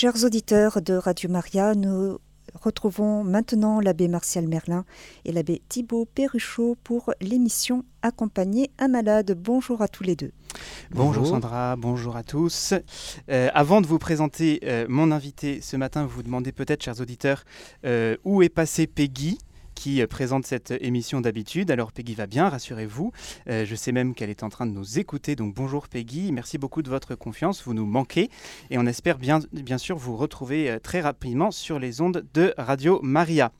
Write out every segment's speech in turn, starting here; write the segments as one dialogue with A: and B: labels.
A: Chers auditeurs de Radio Maria, nous retrouvons maintenant l'abbé Martial Merlin et l'abbé Thibaut Perruchot pour l'émission Accompagner un malade. Bonjour à tous les deux.
B: Bonjour, Sandra, bonjour à tous. Euh, avant de vous présenter euh, mon invité ce matin, vous vous demandez peut-être, chers auditeurs, euh, où est passé Peggy? Qui euh, présente cette émission d'habitude. Alors Peggy va bien, rassurez-vous. Euh, je sais même qu'elle est en train de nous écouter. Donc bonjour Peggy, merci beaucoup de votre confiance. Vous nous manquez et on espère bien, bien sûr vous retrouver euh, très rapidement sur les ondes de Radio Maria.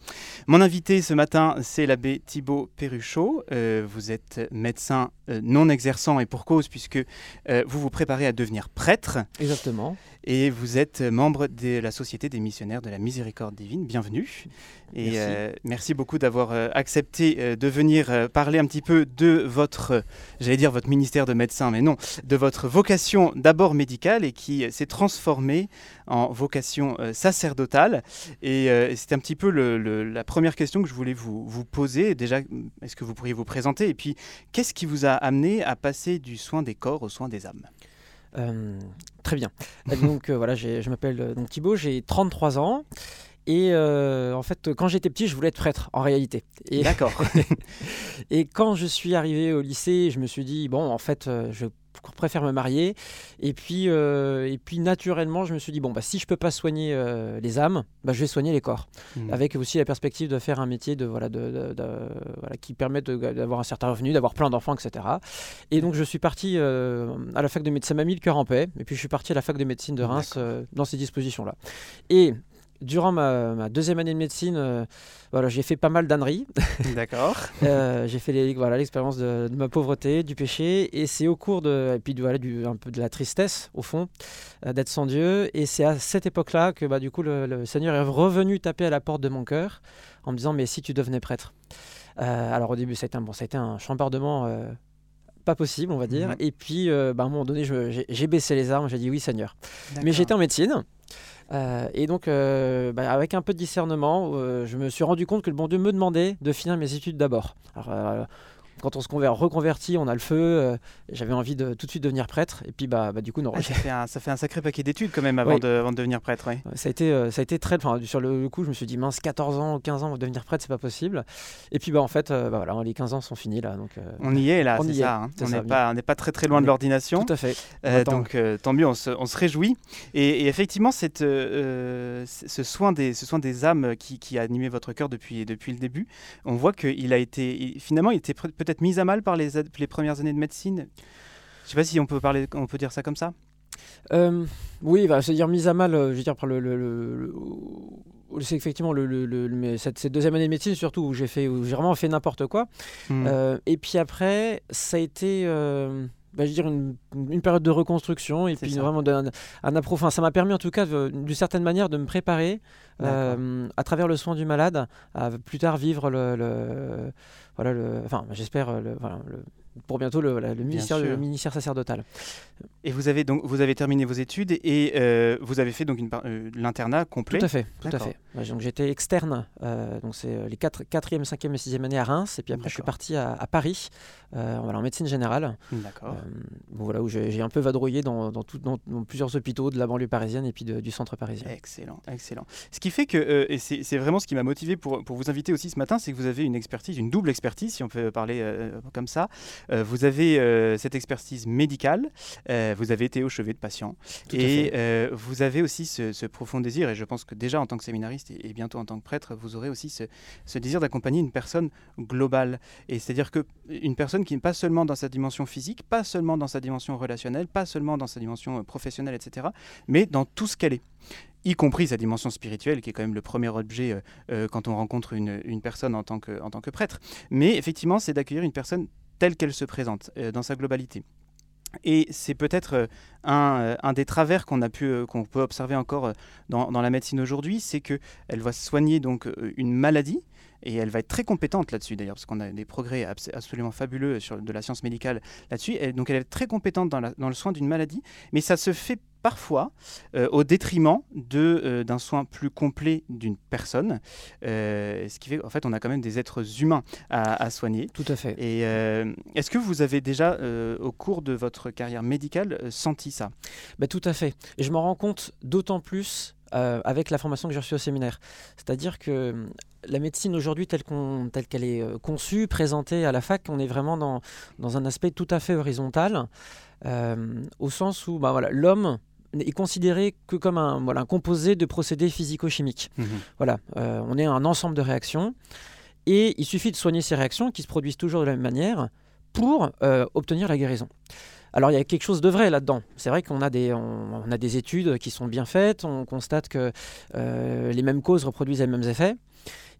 B: Mon invité ce matin, c'est l'abbé Thibaut Perruchot. vous êtes médecin non exerçant et pour cause puisque vous vous préparez à devenir prêtre.
C: Exactement
B: et vous êtes membre de la Société des missionnaires de la miséricorde divine. Bienvenue. Et merci, euh, merci beaucoup d'avoir euh, accepté euh, de venir parler un petit peu de votre, j'allais dire votre ministère de médecin, mais non, de votre vocation d'abord médicale et qui s'est transformée en vocation sacerdotale. Et c'est un petit peu le, la première question que je voulais vous, vous poser. Déjà, est-ce que vous pourriez vous présenter? Et puis, qu'est-ce qui vous a amené à passer du soin des corps au soin des âmes?
C: Très bien. donc euh, voilà, je m'appelle euh, donc Thibaut, j'ai 33 ans. Et en fait, quand j'étais petit, je voulais être prêtre, en réalité.
B: D'accord.
C: et quand je suis arrivé au lycée, je me suis dit, bon, en fait, je préfère me marier. Et puis, euh, et puis naturellement, je me suis dit, bon, bah, si je peux pas soigner euh, les âmes, bah, je vais soigner les corps. Mmh. Avec aussi la perspective de faire un métier de, voilà, de, voilà, qui permet d'avoir un certain revenu, d'avoir plein d'enfants, etc. Et donc, je suis parti euh, à la fac de médecine. Ça m'a mis le cœur en paix. Et puis, je suis parti à la fac de médecine de Reims dans ces dispositions-là. Et durant ma, deuxième année de médecine, euh, voilà, j'ai fait pas mal d'âneries.
B: D'accord.
C: Euh, j'ai fait l'expérience voilà, l'expérience de, ma pauvreté, du péché, et c'est au cours de, et puis voilà, du, un peu de la tristesse, au fond, euh, d'être sans Dieu. Et c'est à cette époque-là que bah, du coup, le, Seigneur est revenu taper à la porte de mon cœur en me disant Mais si tu devenais prêtre Alors au début, ça a été un, bon, ça a été un chambardement pas possible, on va dire. Et puis, bah, à un moment donné, j'ai baissé les armes, j'ai dit oui, Seigneur. Mais j'étais en médecine. Euh, et donc, euh, bah, avec un peu de discernement, euh, je me suis rendu compte que le bon Dieu me demandait de finir mes études d'abord. Quand on se reconvertit, on a le feu. Euh, j'avais envie de tout de suite devenir prêtre. Et puis, bah, bah du coup, non.
B: Ah, ça, fait un, ça, fait un, sacré paquet d'études quand même avant, de, avant, de, devenir prêtre.
C: Ça, a été, euh, ça a été très. Sur le coup, je me suis dit, mince, 14 ans, 15 ans, devenir prêtre, c'est pas possible. Et puis, bah, en fait, euh, bah, voilà, les 15 ans sont finis là. Donc,
B: on y est là, c'est ça. Hein. On n'est pas, pas très très loin de l'ordination.
C: Tout à fait.
B: donc, tant mieux, on se, on se réjouit. Et, effectivement, cette, ce, soin des, ce soin des âmes qui, qui a animé votre cœur depuis, depuis le début, on voit qu'il a été. Finalement, il était peut-être mis à mal par les les, premières années de médecine? Je sais pas si on peut, parler, on peut dire ça comme ça.
C: Euh, Oui, bah, c'est dire mise à mal, euh, je veux dire, par le, le, c'est effectivement le, le, cette, cette, deuxième année de médecine surtout où j'ai fait où j'ai vraiment fait n'importe quoi. Hmm. euh, et puis après ça a été bah, je dire une, une, période de reconstruction et puis vraiment un, un approfondissement. Ça m'a permis en tout cas d'une certaine manière de me préparer à travers le soin du malade à plus tard vivre le voilà le, enfin j'espère le, voilà, le, pour bientôt le, le ministère, le ministère sacerdotal.
B: Et vous avez donc vous avez terminé vos études et euh, vous avez fait donc euh, l'internat complet.
C: Tout à fait, tout à fait. Donc j'étais externe, euh, donc c'est les 4, 4e, 5e et 6e années à Reims et puis après je suis parti à, Paris, voilà, en médecine générale.
B: D'accord.
C: voilà où j'ai un peu vadrouillé dans, dans, tout, dans, plusieurs hôpitaux de la banlieue parisienne et puis du centre parisien.
B: Excellent, excellent. Ce qui fait que et c'est vraiment ce qui m'a motivé pour, pour vous inviter aussi ce matin, c'est que vous avez une expertise, une double expertise si on peut parler comme ça. Euh, vous avez euh, cette expertise médicale, euh, vous avez été au chevet de patients, et vous avez aussi ce, profond désir, et je pense que déjà en tant que séminariste et, bientôt en tant que prêtre, vous aurez aussi ce, désir d'accompagner une personne globale. Et c'est-à-dire qu'une personne qui n'est pas seulement dans sa dimension physique, pas seulement dans sa dimension relationnelle, pas seulement dans sa dimension professionnelle, etc., mais dans tout ce qu'elle est y compris sa dimension spirituelle, qui est quand même le premier objet quand on rencontre une, une, personne en tant, que, en tant que prêtre. Mais effectivement, c'est d'accueillir une personne telle qu'elle se présente euh, dans sa globalité. Et c'est peut-être euh, euh, un, des travers qu'on a pu peut observer encore dans, la médecine aujourd'hui, c'est que elle va soigner donc une maladie et elle va être très compétente là-dessus d'ailleurs parce qu'on a des progrès absolument fabuleux sur de la science médicale là-dessus. Donc elle est très compétente dans, dans le soin d'une maladie, mais ça se fait parfois au détriment d'un soin plus complet d'une personne. ce qui fait en fait on a quand même des êtres humains à, soigner.
C: Tout à fait.
B: Et est-ce que vous avez déjà au cours de votre carrière médicale senti ça?
C: Bah, Tout à fait. Et je m'en rends compte d'autant plus euh, avec la formation que j'ai reçue au séminaire. C'est-à-dire que la médecine aujourd'hui, telle qu'elle est euh, conçue, présentée à la fac, on est vraiment dans, dans un aspect tout à fait horizontal, euh, au sens où bah, voilà, l'homme est considéré que comme un, voilà, un composé de procédés physico-chimiques. Mmh voilà, on est un ensemble de réactions, et il suffit de soigner ces réactions qui se produisent toujours de la même manière pour obtenir la guérison. Alors il y a quelque chose de vrai là-dedans. C'est vrai qu'on a, des, on, a des études qui sont bien faites, on constate que euh, les mêmes causes reproduisent les mêmes effets.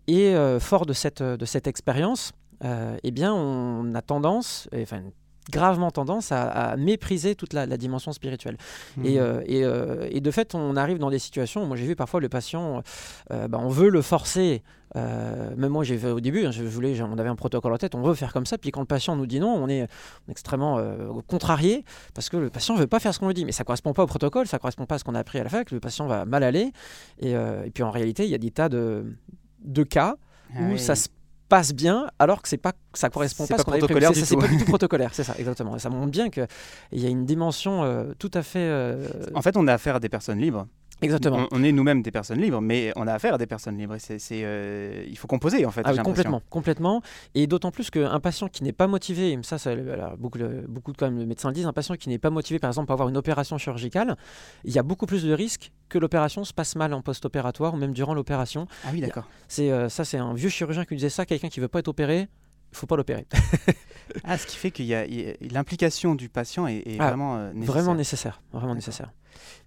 C: Et euh, fort de cette, de cette expérience, euh, eh bien, on a tendance, enfin, gravement tendance à, mépriser toute la, dimension spirituelle. Mmh. Et, et, et, de fait, on arrive dans des situations, moi j'ai vu parfois le patient, bah, on veut le forcer euh, même moi, j'ai fait au début, hein, je voulais, on avait un protocole en tête, on veut faire comme ça. Puis quand le patient nous dit non, on est, extrêmement euh, contrarié parce que le patient ne veut pas faire ce qu'on lui dit. Mais ça ne correspond pas au protocole, ça ne correspond pas à ce qu'on a appris à la fac. Le patient va mal aller. Et, euh, puis en réalité, il y a des tas de, de cas ah où ça se passe bien alors que c'est pas ça correspond pas, à ce qu'on avait prévu. c'est pas du tout protocolaire c'est ça exactement. Et ça montre bien qu'il y a une dimension tout à fait
B: en fait on a affaire à des personnes libres
C: Exactement.
B: On, est nous-mêmes des personnes libres, mais on a affaire à des personnes libres. c'est, euh, il faut composer en fait.
C: Ah complètement, complètement. Et d'autant plus qu'un patient qui n'est pas motivé, ça, ça beaucoup, beaucoup quand même, de médecins le disent, un patient qui n'est pas motivé, par exemple, pour avoir une opération chirurgicale, il y a beaucoup plus de risques que l'opération se passe mal en post-opératoire ou même durant l'opération.
B: Ah oui, d'accord.
C: C'est euh, ça, c'est un vieux chirurgien qui disait ça. Quelqu'un qui veut pas être opéré, il faut pas l'opérer.
B: ah, ce qui fait qu'il y a, l'implication du patient est, ah, vraiment euh, nécessaire.
C: Vraiment nécessaire, vraiment nécessaire.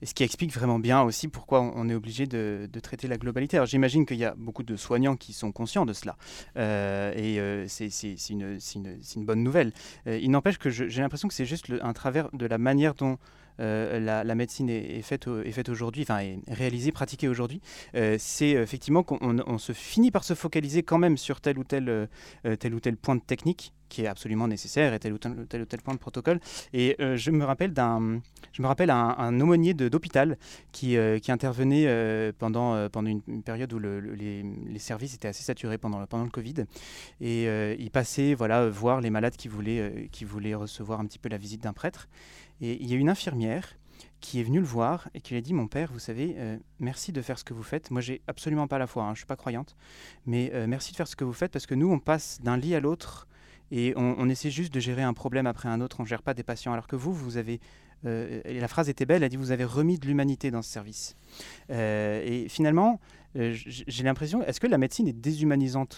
B: Et ce qui explique vraiment bien aussi pourquoi on est obligé de, traiter la globalité. Alors j'imagine qu'il y a beaucoup de soignants qui sont conscients de cela. Euh, et euh, c'est une, bonne nouvelle. il n'empêche que j'ai l'impression que c'est juste un travers de la manière dont euh, la, médecine est, faite, aujourd'hui, enfin est réalisée, pratiquée aujourd'hui, euh, c'est effectivement qu'on se finit par se focaliser quand même sur euh, tel ou tel point de technique qui est absolument nécessaire et tel ou tel, ou tel point de protocole. Et je me rappelle d'un, je me rappelle un, aumônier d'hôpital qui, qui intervenait pendant, pendant une, période où les, services étaient assez saturés pendant, pendant le Covid. Et il passait voilà, voir les malades qui voulaient, qui voulaient recevoir un petit peu la visite d'un prêtre. Et il y a une infirmière qui est venue le voir et qui lui a dit Mon père, vous savez, euh, merci de faire ce que vous faites. Moi, j'ai absolument pas la foi, hein, je suis pas croyante, mais euh, merci de faire ce que vous faites parce que nous, on passe d'un lit à l'autre et on, essaie juste de gérer un problème après un autre. On ne gère pas des patients. Alors que vous, vous avez. Euh, la phrase était belle elle dit Vous avez remis de l'humanité dans ce service. et finalement, j'ai l'impression est-ce que la médecine est déshumanisante?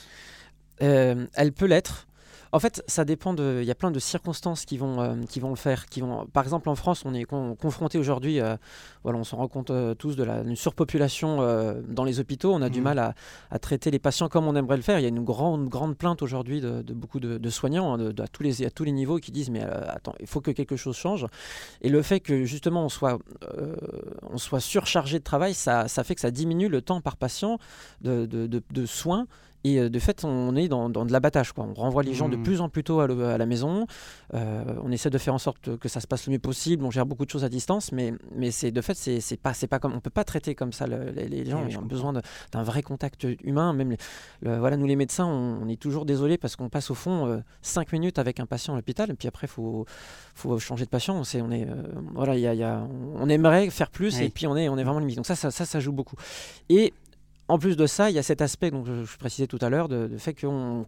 C: Elle peut l'être. En fait, ça dépend de. Il y a plein de circonstances qui vont, euh, qui vont le faire. Qui vont, par exemple, en France, on est confronté aujourd'hui, euh, voilà, on s'en rend compte euh, tous de la surpopulation dans les hôpitaux. On a du mmh. mal à, traiter les patients comme on aimerait le faire. Il y a une grande, grande plainte aujourd'hui de, beaucoup de, soignants hein, de, à, tous les, à tous les niveaux qui disent mais attends, il faut que quelque chose change. Et le fait que justement on soit, on soit surchargé de travail, ça, ça fait que ça diminue le temps par patient de, de soins et euh, de fait, on est dans, de l'abattage. On renvoie les gens de mmh. plus en plus tôt à, la maison. Euh, on essaie de faire en sorte que ça se passe le mieux possible. On gère beaucoup de choses à distance, mais, mais c'est de fait, c'est pas, pas comme on peut pas traiter comme ça les, gens. ils ont besoin d'un vrai contact humain. Même voilà, nous les médecins, on, est toujours désolés parce qu'on passe au fond 5 euh, minutes avec un patient à l'hôpital, et puis après, faut faut changer de patient. On, on est voilà, y a, on aimerait faire plus, et puis on est on est vraiment limité. Donc ça, ça, ça, ça joue beaucoup. Et en plus de ça, il y a cet aspect dont je, précisais tout à l'heure, de, fait qu'on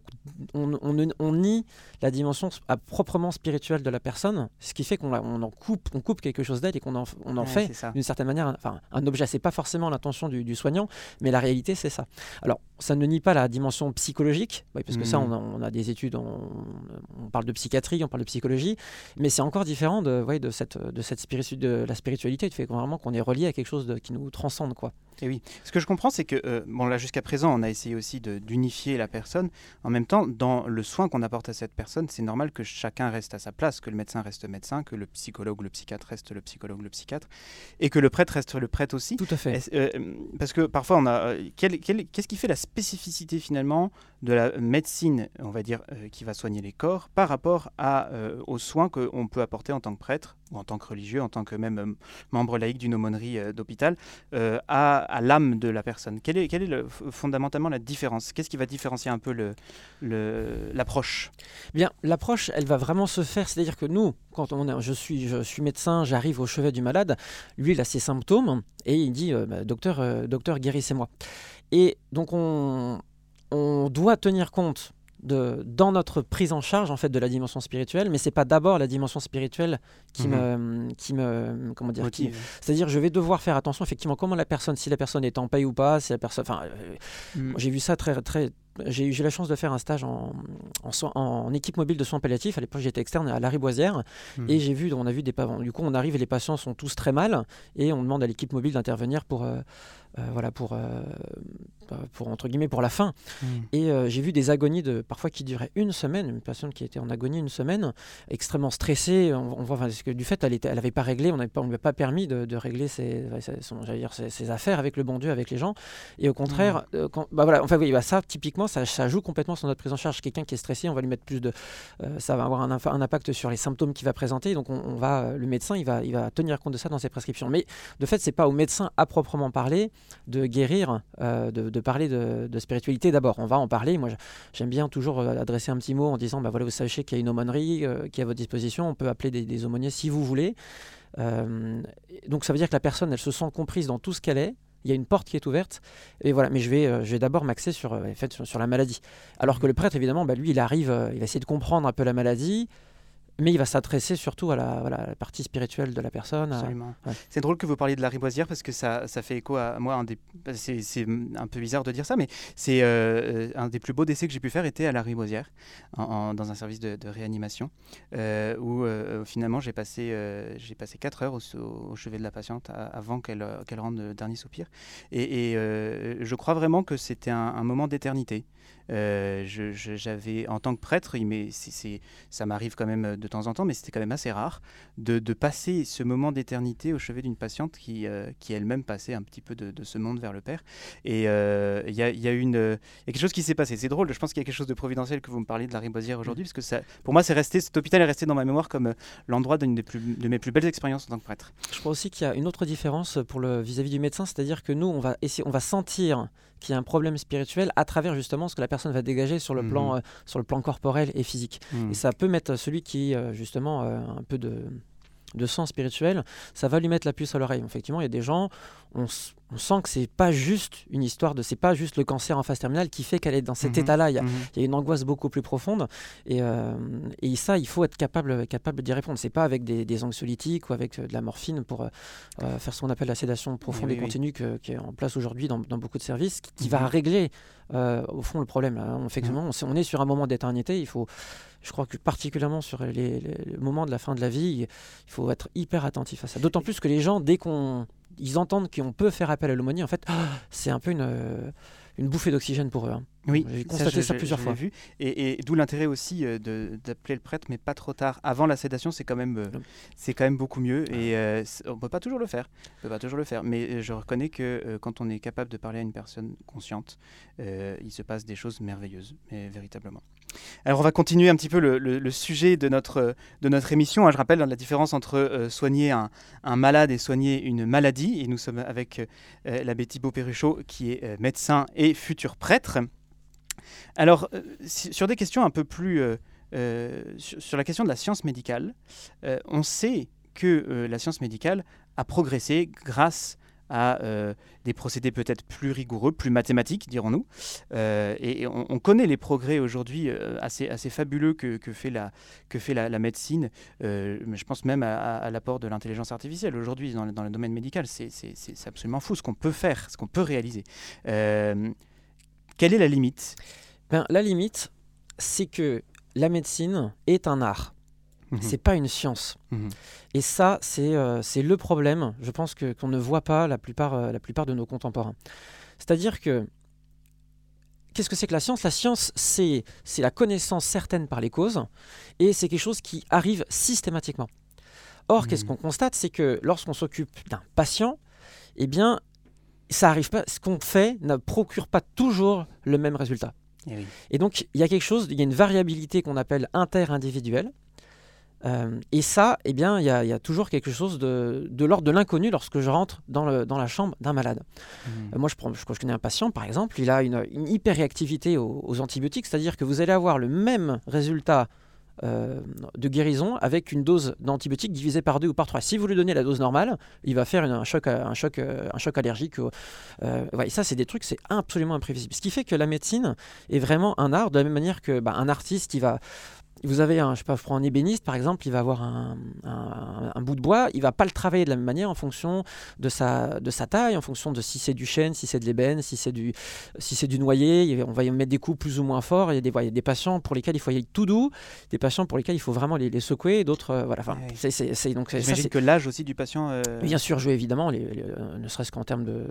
C: on, nie la dimension à proprement spirituelle de la personne, ce qui fait qu'on en coupe, on coupe quelque chose d'elle et qu'on en, on en fait d'une certaine manière enfin, un objet. C'est pas forcément l'intention du, soignant, mais la réalité c'est ça. Alors ça ne nie pas la dimension psychologique, parce que ça mmh. on a, des études, on, parle de psychiatrie, on parle de psychologie, mais c'est encore différent de, de, cette, de, cette de la spiritualité, du fait vraiment qu'on est relié à quelque chose qui nous transcende. quoi.
B: Et oui, ce que je comprends, c'est que, euh, bon, là, jusqu'à présent, on a essayé aussi d'unifier la personne. En même temps, dans le soin qu'on apporte à cette personne, c'est normal que chacun reste à sa place, que le médecin reste médecin, que le psychologue le psychiatre reste le psychologue le psychiatre, et que le prêtre reste le prêtre aussi.
C: Tout à fait.
B: Euh, parce que parfois, on a. Euh, qu'est-ce qui fait la spécificité finalement de la médecine, on va dire, qui va soigner les corps par rapport à, aux soins qu'on peut apporter en tant que prêtre? En tant que religieux, en tant que même membre laïque d'une aumônerie d'hôpital, à, l'âme de la personne. Quelle est, est fondamentalement la différence? Qu'est-ce qui va différencier un peu l'approche
C: le, Bien, l'approche, elle va vraiment se faire, c'est-à-dire que nous, quand on est, je, suis, je suis médecin, j'arrive au chevet du malade, lui, il a ses symptômes, et il dit, bah, docteur, docteur guérissez-moi. Et donc on, on doit tenir compte de, dans notre prise en charge en fait de la dimension spirituelle, mais c'est pas d'abord la dimension spirituelle qui mhm. me, qui me, comment dire, c'est-à-dire je vais devoir faire attention effectivement comment la personne, si la personne est en paix ou pas, si la personne, enfin, euh, mm. j'ai vu ça très très j'ai eu la chance de faire un stage en, en, équipe mobile de soins palliatifs. À l'époque, j'étais externe à la Riboisière. Hmm. Et j'ai vu, on a vu des Du coup, on arrive et les patients sont tous très mal. Et on demande à l'équipe mobile d'intervenir pour, euh, voilà, pour, euh, pour, entre guillemets, pour la fin. Hmm. Et j'ai vu des agonies de, parfois qui duraient une semaine. Une patiente qui était en agonie une semaine, extrêmement stressée. On, voit parce que du fait, elle n'avait elle avait pas réglé, on ne lui a pas permis de, régler ses, dire, ses, affaires avec le bon Dieu, avec les gens. Et au contraire, hmm. quand, bah voilà, enfin, oui, bah ça, typiquement, ça, joue complètement sur notre prise en charge. Quelqu'un qui est stressé, on va lui mettre plus de. Euh, ça va avoir un, un, impact sur les symptômes qu'il va présenter. Donc, on, va, euh, le médecin, il va, il va tenir compte de ça dans ses prescriptions. Mais de fait, c'est pas au médecin à proprement parler de guérir, euh, de, parler de, spiritualité d'abord. On va en parler. Moi, j'aime bien toujours adresser un petit mot en disant bah voilà, vous sachez qu'il y a une aumônerie qui est à votre disposition. On peut appeler des, aumôniers si vous voulez. donc, ça veut dire que la personne, elle se sent comprise dans tout ce qu'elle est il y a une porte qui est ouverte. Et voilà, mais je vais, euh, vais d'abord m'axer sur, euh, sur, la maladie. Alors que le prêtre, évidemment, bah, lui, il arrive, euh, il va essayer de comprendre un peu la maladie, mais il va s'adresser surtout à la, partie spirituelle de la personne.
B: Absolument. C'est drôle que vous parliez de la riboisière parce que ça, ça fait écho à moi. C'est un peu bizarre de dire ça, mais c'est euh, un des plus beaux décès que j'ai pu faire était à la riboisière, dans un service de, réanimation, euh, où euh, finalement j'ai passé, j'ai passé 4 heures au, chevet de la patiente avant qu'elle qu'elle rende le dernier soupir. Et, je crois vraiment que c'était un moment d'éternité. J'avais, en tant que prêtre, mais c'est, ça m'arrive quand même de temps en temps, mais c'était quand même assez rare de, passer ce moment d'éternité au chevet d'une patiente qui, euh, qui elle-même passait un petit peu de, ce monde vers le Père. Et euh, il y, a, y, a une, y a quelque chose qui s'est passé. C'est drôle, je pense qu'il y a quelque chose de providentiel que vous me parliez de la Riboisière aujourd'hui, parce que ça, pour moi, c'est resté, cet hôpital est resté dans ma mémoire comme l'endroit d'une des plus, de mes plus belles expériences en tant que prêtre.
C: Je crois aussi qu'il y a une autre différence pour le vis-à-vis du médecin, c'est-à-dire que nous, on va, essayer, on va sentir qu'il y a un problème spirituel à travers justement ce que la personne va dégager sur le, plan, mhm. euh, sur le plan corporel et physique. Mhm. Et ça peut mettre celui qui, euh, justement, euh, un peu de de sang spirituel, ça va lui mettre la puce à l'oreille. Effectivement, il y a des gens, on, sent que c'est pas juste une histoire de, c'est pas juste le cancer en phase terminale qui fait qu'elle est dans cet mhm. état-là. Mhm. Il, y a une angoisse beaucoup plus profonde, et, euh, et ça, il faut être capable, capable d'y répondre. C'est pas avec des, anxiolytiques ou avec euh, de la morphine pour euh, faire ce qu'on appelle la sédation profonde et continue qui est en place aujourd'hui dans, beaucoup de services, qui, va mhm. régler au fond le problème. Effectivement, on, on, est sur un moment d'éternité. Il faut je crois que particulièrement sur les, moments de la fin de la vie, il faut être hyper attentif à ça. D'autant plus que les gens, dès qu'on ils entendent qu'on peut faire appel à l'aumônier, en fait, c'est un peu une, euh, une bouffée d'oxygène pour eux. Hein.
B: Oui, j'ai constaté ça, plusieurs fois. Vu. Et, d'où l'intérêt aussi euh, d'appeler le prêtre, mais pas trop tard. Avant la sédation, c'est quand même, euh, c'est quand même beaucoup mieux. Et euh, on peut pas toujours le faire. On peut pas toujours le faire. Mais je reconnais que quand on est capable de parler à une personne consciente, il se passe des choses merveilleuses, mais véritablement. Alors on va continuer un petit peu le, sujet de notre, de notre émission. Hein. Je rappelle la différence entre soigner un, un, malade et soigner une maladie. Et nous sommes avec l'abbé Thibaut Perruchot, qui est médecin et futur prêtre. Alors, euh, sur des questions un peu plus... Euh, euh, sur, la question de la science médicale, on sait que la science médicale a progressé grâce à des procédés peut-être plus rigoureux, plus mathématiques, dirons-nous. et, on, connaît les progrès aujourd'hui assez, fabuleux que, fait la, que fait la, médecine. je pense même à, l'apport de l'intelligence artificielle aujourd'hui dans, dans, le domaine médical. C'est absolument fou ce qu'on peut faire, ce qu'on peut réaliser. Quelle est la limite?
C: Ben, La limite, c'est que la médecine est un art. Mhm. C'est pas une science. Mhm. Et ça, c'est euh, c'est le problème, je pense, que, qu'on ne voit pas la plupart, euh, la plupart de nos contemporains. C'est-à-dire que, qu'est-ce que c'est que la science? La science, c'est, c'est la connaissance certaine par les causes, et c'est quelque chose qui arrive systématiquement. Or, qu'est-ce mhm. qu'on constate? C'est que lorsqu'on s'occupe d'un patient, eh bien, ça arrive pas. Ce qu'on fait ne procure pas toujours le même résultat.
B: Eh
C: Et, donc, il y a quelque chose, il y a une variabilité qu'on appelle inter-individuelle. Euh, et ça, eh bien, il y, a toujours quelque chose de, l'ordre de l'inconnu lorsque je rentre dans, la chambre d'un malade. Mmh. Euh, moi, je, prends, je, connais un patient, par exemple, il a une, une hyperréactivité aux, antibiotiques, c'est-à-dire que vous allez avoir le même résultat euh, de guérison avec une dose d'antibiotiques divisée par deux ou par trois. Si vous lui donnez la dose normale, il va faire un, choc, un, choc, un choc allergique. et ça, c'est des trucs, c'est absolument imprévisible. Ce qui fait que la médecine est vraiment un art, de la même manière que bah, un artiste, il va vous avez un, je sais pas, un ébéniste par exemple, il va avoir un, bout de bois, il va pas le travailler de la même manière en fonction de sa, de sa taille, en fonction de si c'est du chêne, si c'est de l'ébène, si c'est du, si c'est du noyer. On va y mettre des coups plus ou moins forts. Il y a des, des patients pour lesquels il faut y aller tout doux, des patients pour lesquels il faut vraiment les, secouer, d'autres, euh, voilà. Enfin,
B: c'est, donc J'imagine que l'âge aussi du patient. Euh,
C: Bien sûr, jouer évidemment, euh, ne serait-ce qu'en termes de,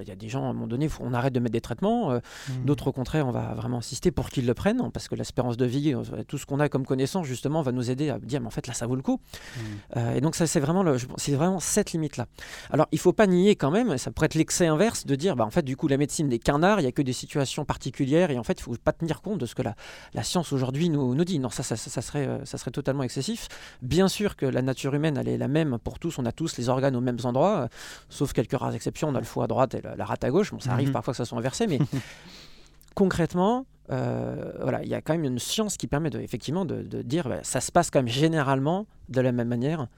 C: il y a des gens à un moment donné, faut, on arrête de mettre des traitements. Mmh. D'autres au contraire, on va vraiment insister pour qu'ils le prennent, parce que l'espérance de vie, tout ce qu'on a comme connaissance justement va nous aider à dire mais en fait là ça vaut le coup. Mmh. Euh, et donc ça c'est vraiment c'est vraiment cette limite là. Alors il faut pas nier quand même, ça pourrait être l'excès inverse de dire bah en fait du coup la médecine n'est qu'un art, il y a que des situations particulières et en fait il faut pas tenir compte de ce que la, la science aujourd'hui nous, nous dit. Non ça ça, ça serait euh, ça serait totalement excessif. Bien sûr que la nature humaine elle est la même pour tous, on a tous les organes aux mêmes endroits, euh, sauf quelques rares exceptions, on a le foie à droite et la, rate à gauche. Bon ça arrive mmh. parfois que ça soit inversé, mais concrètement, euh, voilà, il y a quand même une science qui permet de, effectivement de, dire bah, ça se passe quand même généralement de la même manière.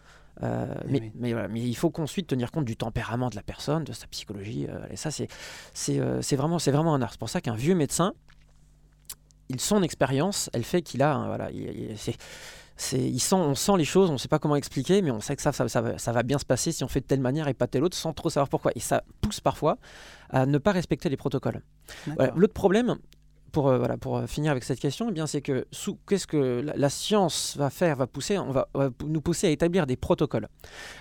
C: Euh, eh mais, mais, voilà, mais, il faut qu'ensuite tenir compte du tempérament de la personne, de sa psychologie. Euh, et ça, c'est c'est vraiment, vraiment un art. C'est pour ça qu'un vieux médecin, il, son expérience, elle fait qu'il a. voilà, il, il sent, on sent les choses, on ne sait pas comment expliquer, mais on sait que ça ça, ça, ça, va bien se passer si on fait de telle manière et pas telle autre, sans trop savoir pourquoi. Et ça pousse parfois à ne pas respecter les protocoles. L'autre problème, pour, euh, voilà, pour euh, finir avec cette question, eh bien, c'est que qu'est-ce que la, science va faire, va pousser, on va, nous pousser à établir des protocoles.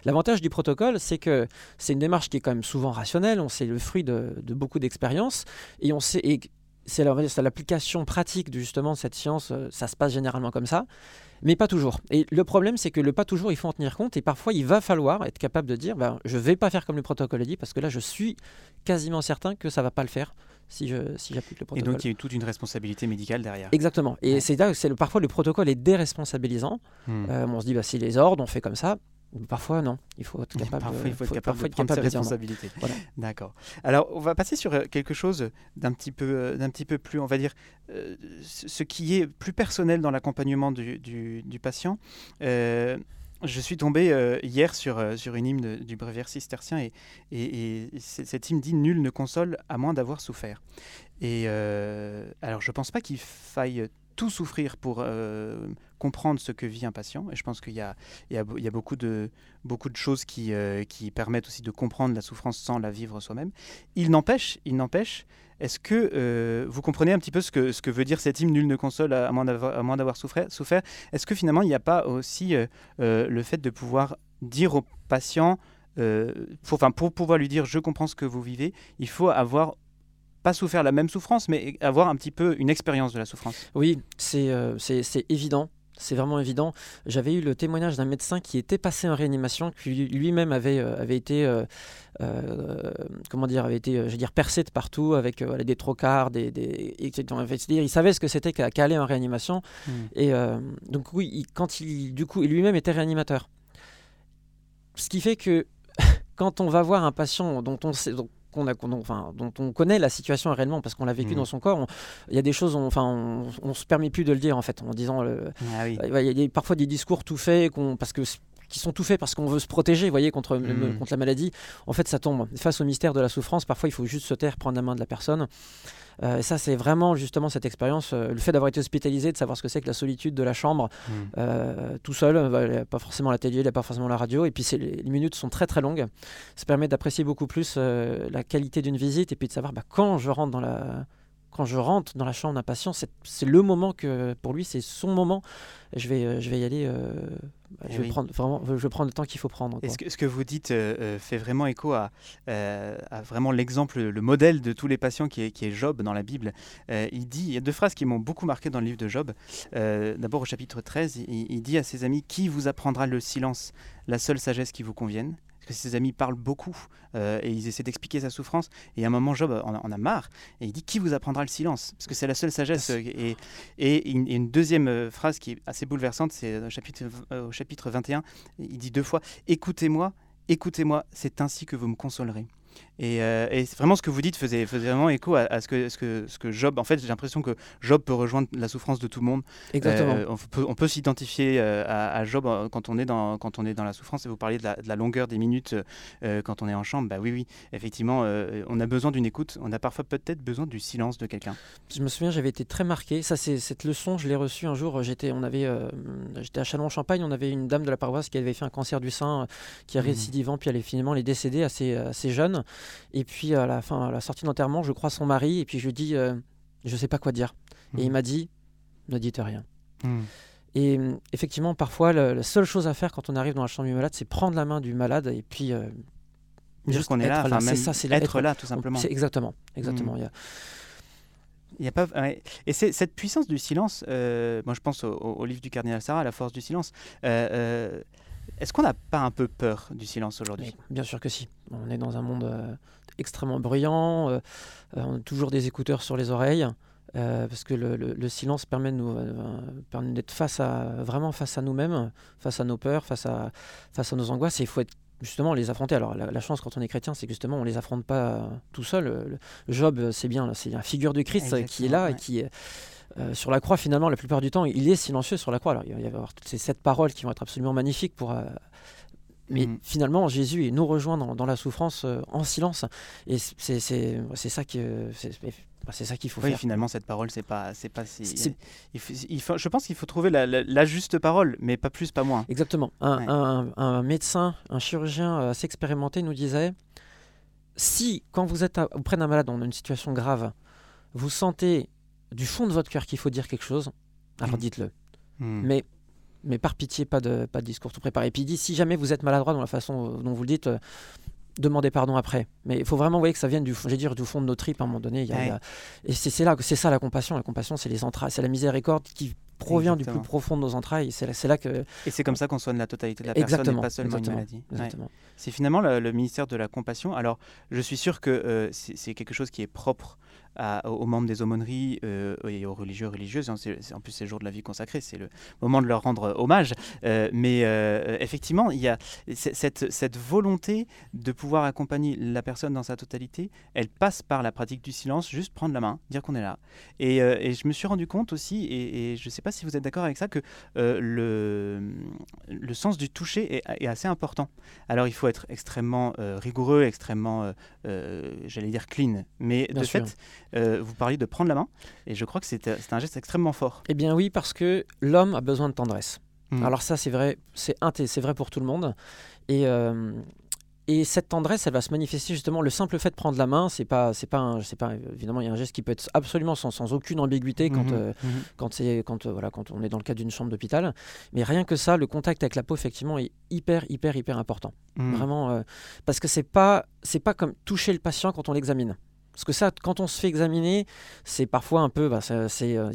C: L'avantage du protocole, c'est que c'est une démarche qui est quand même souvent rationnelle, on sait le fruit de, beaucoup d'expériences, et on sait, c'est l'application pratique de justement cette science, euh, ça se passe généralement comme ça, mais pas toujours. Et le problème, c'est que le pas toujours, il faut en tenir compte, et parfois, il va falloir être capable de dire, ben, je vais pas faire comme le protocole dit, parce que là, je suis quasiment certain que ça va pas le faire si j'applique si le protocole.
B: Et donc il y a toute une responsabilité médicale derrière.
C: Exactement. Et c'est là que parfois le protocole est déresponsabilisant. Hmm. Euh, on se dit, bah, si les ordres, on fait comme ça. Parfois, non. Il faut être capable,
B: parfois, il faut être capable, de prendre ses responsabilités. D'accord. Alors, on va passer sur euh, quelque chose d'un petit peu, euh, d'un petit peu plus, on va dire, ce qui est plus personnel dans l'accompagnement du, du, du, patient. Je suis tombé euh, hier sur, euh, sur une hymne du bréviaire cistercien et, et, cette hymne dit Nul ne console à moins d'avoir souffert. Et euh, alors je ne pense pas qu'il faille tout souffrir pour comprendre ce que vit un patient. Et je pense qu'il y a, beaucoup, de, choses qui, qui permettent aussi de comprendre la souffrance sans la vivre soi-même. Il n'empêche, il n'empêche est-ce que euh, vous comprenez un petit peu ce que, veut dire cette hymne Nul ne console à, moins d'avoir souffert, Est-ce que finalement il n'y a pas aussi euh, euh, le fait de pouvoir dire au patient, pour, pour pouvoir lui dire je comprends ce que vous vivez, il faut avoir pas souffert la même souffrance, mais avoir un petit peu une expérience de la souffrance.
C: Oui, c'est c'est évident. C'est vraiment évident. J'avais eu le témoignage d'un médecin qui était passé en réanimation, qui lui-même avait, euh, avait été, euh, euh, comment dire, avait été, je veux dire, percé de partout avec des trocards, des, des il savait ce que c'était qu'aller en réanimation. Hmm. Et donc oui, quand il, du coup, lui-même était réanimateur. Ce qui fait que quand on va voir un patient dont on sait, qu'on a, enfin, dont on connaît la situation réellement parce qu'on l'a vécu mmh. dans son corps. Il y a des choses, on, enfin, on, se permet plus de le dire en fait, en disant. Ah il y a parfois des discours tout faits parce que qui sont tout faits parce qu'on veut se protéger, voyez, contre, mmh. contre la maladie. En fait, ça tombe. Face au mystère de la souffrance, parfois, il faut juste se taire, prendre la main de la personne. Euh, et ça, c'est vraiment justement cette expérience, euh, le fait d'avoir été hospitalisé, de savoir ce que c'est que la solitude de la chambre, mmh. euh, tout seul, il n'y a pas forcément la télé, il n'y a pas forcément la radio, et puis les, minutes sont très très longues. Ça permet d'apprécier beaucoup plus la qualité d'une visite, et puis de savoir bah, quand je rentre dans la quand je rentre dans la chambre d'un patient, c'est le moment que, pour lui, c'est son moment. Je vais, euh, je vais y aller, euh, je, vais prendre, vraiment, je vais prendre le temps qu'il faut prendre.
B: Est-ce que, ce que vous dites euh, fait vraiment écho à, à vraiment l'exemple, le modèle de tous les patients qui est, qui est Job dans la Bible? Il dit, il y a deux phrases qui m'ont beaucoup marqué dans le livre de Job. D'abord au chapitre 13, il, il dit à ses amis, Qui vous apprendra le silence, la seule sagesse qui vous convienne? Parce que ses amis parlent beaucoup et ils essaient d'expliquer sa souffrance. Et à un moment, Job en, a marre et il dit Qui vous apprendra le silence? Parce que c'est la seule sagesse. Et, et, une, deuxième phrase qui est assez bouleversante, c'est au chapitre, au chapitre 21, il dit deux fois Écoutez-moi, écoutez-moi, c'est ainsi que vous me consolerez. Euh, et, vraiment, ce que vous dites faisait, faisait vraiment écho à, ce, que, ce, que, ce que Job. En fait, j'ai l'impression que Job peut rejoindre la souffrance de tout le monde.
C: Exactement. Euh,
B: on peut, on peut s'identifier euh, à, Job quand on, est dans, quand on est dans la souffrance. Et vous parliez de la, longueur des minutes quand on est en chambre. Bah oui, oui, effectivement, on a besoin d'une écoute. On a parfois peut-être besoin du silence de quelqu'un.
C: Je me souviens, j'avais été très marqué. Ça, c'est cette leçon, je l'ai reçue un jour. J'étais, on avait, j'étais à Chalon-en-Champagne. On avait une dame de la paroisse qui avait fait un cancer du sein, qui est mmh. récidivant, puis elle est finalement elle est décédée assez, assez jeune. Et puis à la fin, à la sortie d'enterrement, je crois son mari et puis je lui dis, euh, je sais pas quoi dire. Et il hmm. m'a dit, ne dites rien. Hmm. Et euh, effectivement, parfois, la seule chose à faire quand on arrive dans la chambre du malade, c'est prendre la main du malade et puis euh,
B: juste qu'on est là, là. c'est ça, c'est être, là tout simplement.
C: C'est exactement, exactement. Hmm.
B: Il y a... pas... Et c'est cette puissance du silence, moi je pense au, livre du cardinal Sarah, La force du silence. Est-ce qu'on n'a pas un peu peur du silence aujourd'hui?
C: Bien sûr que si. On est dans un monde extrêmement bruyant, euh, euh, on a toujours des écouteurs sur les oreilles. Euh, parce que le, silence permet de nous d'être face à vraiment face à nous-mêmes, face à nos peurs, face à face à nos angoisses. Et il faut être justement les affronter. Alors la, chance quand on est chrétien, c'est que justement on les affronte pas tout seul. Job, c'est bien, c'est la figure du Christ qui est là et qui sur la croix finalement la plupart du temps il est silencieux sur la croix. Alors il va y avoir toutes ces sept paroles qui vont être absolument magnifiques pour mais mm. finalement, Jésus nous rejoint dans, la souffrance euh, en silence. Et c'est ça qui. C'est ça qu'il faut
B: oui,
C: faire.
B: finalement, cette parole, c'est pas, c'est pas si. Il il faut, je pense qu'il faut trouver la, juste parole, mais pas plus, pas moins.
C: Exactement. Un, un, médecin, un chirurgien euh, assez expérimenté nous disait si, quand vous êtes auprès d'un malade dans une situation grave, vous sentez du fond de votre cœur qu'il faut dire quelque chose, alors mm. dites-le. Mm. Mais mais par pitié, pas de, pas de discours tout préparé. Et puis il dit, si jamais vous êtes maladroit dans la façon dont vous le dites, euh, demandez pardon après. Mais il faut vraiment voir que ça vienne du, dire, du fond de nos tripes à un moment donné. et c'est là, c'est ça la compassion. La compassion, c'est les entrailles, c'est la miséricorde qui provient du plus profond de nos entrailles. C'est là, là, que.
B: Et c'est comme ça qu'on soigne la totalité de la personne, et pas seulement une maladie. C'est finalement le, ministère de la compassion. Alors, je suis sûr que euh, c'est quelque chose qui est propre aux membres des aumôneries euh, et aux religieux religieuses. En, en plus, c'est le jour de la vie consacrée, c'est le moment de leur rendre hommage. Euh, mais euh, effectivement, il y a cette, cette, volonté de pouvoir accompagner la personne dans sa totalité. Elle passe par la pratique du silence, juste prendre la main, dire qu'on est là. Et, et, je me suis rendu compte aussi, et, je ne sais pas si vous êtes d'accord avec ça, que le, le sens du toucher est, est, assez important. Alors, il faut être extrêmement rigoureux, extrêmement, j'allais dire clean, mais de fait, euh, vous parliez de prendre la main, et je crois que c'est un geste extrêmement fort.
C: Eh bien oui, parce que l'homme a besoin de tendresse. Hmm. Alors ça, c'est vrai, c'est vrai pour tout le monde. Et, euh, et cette tendresse, elle va se manifester justement. Le simple fait de prendre la main, c'est pas, c'est pas, évidemment, il y a un geste qui peut être absolument sans, sans aucune ambiguïté quand, mhm, euh, mhm. quand c'est, quand voilà, quand on est dans le cadre d'une chambre d'hôpital. Mais rien que ça, le contact avec la peau, effectivement, est hyper, hyper, hyper important. Mhm. Vraiment, parce que c'est pas, c'est pas comme toucher le patient quand on l'examine. Parce que ça, quand on se fait examiner, c'est parfois un peu, bah, c'est,
B: euh,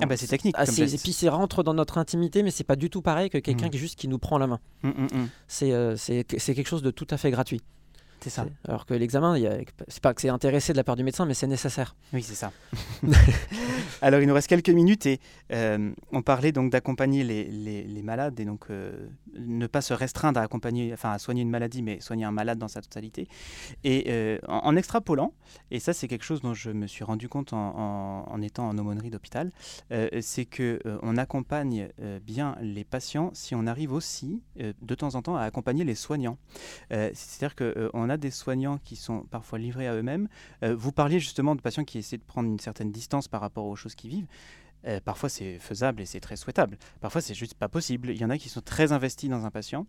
B: ah bah, technique.
C: Et puis c'est rentre dans notre intimité, mais c'est pas du tout pareil que quelqu'un mmh. qui juste qui nous prend la main. Mmh, mmh, euh, c'est, c'est quelque chose de tout à fait gratuit.
B: C'est ça.
C: Alors que l'examen, c'est pas que c'est intéressé de la part du médecin, mais c'est nécessaire.
B: Oui, c'est ça. Alors, il nous reste quelques minutes et euh, on parlait donc d'accompagner les, les, malades et donc euh, ne pas se restreindre à accompagner, enfin à soigner une maladie, mais soigner un malade dans sa totalité. Et euh, en, extrapolant, et ça c'est quelque chose dont je me suis rendu compte en, en, étant en aumônerie d'hôpital, c'est que on accompagne bien les patients si on arrive aussi de temps en temps à accompagner les soignants. C'est-à-dire qu'on a des soignants qui sont parfois livrés à eux-mêmes. Euh, vous parliez justement de patients qui essaient de prendre une certaine distance par rapport aux choses qu'ils vivent. Euh, parfois c'est faisable et c'est très souhaitable. Parfois c'est juste pas possible. Il y en a qui sont très investis dans un patient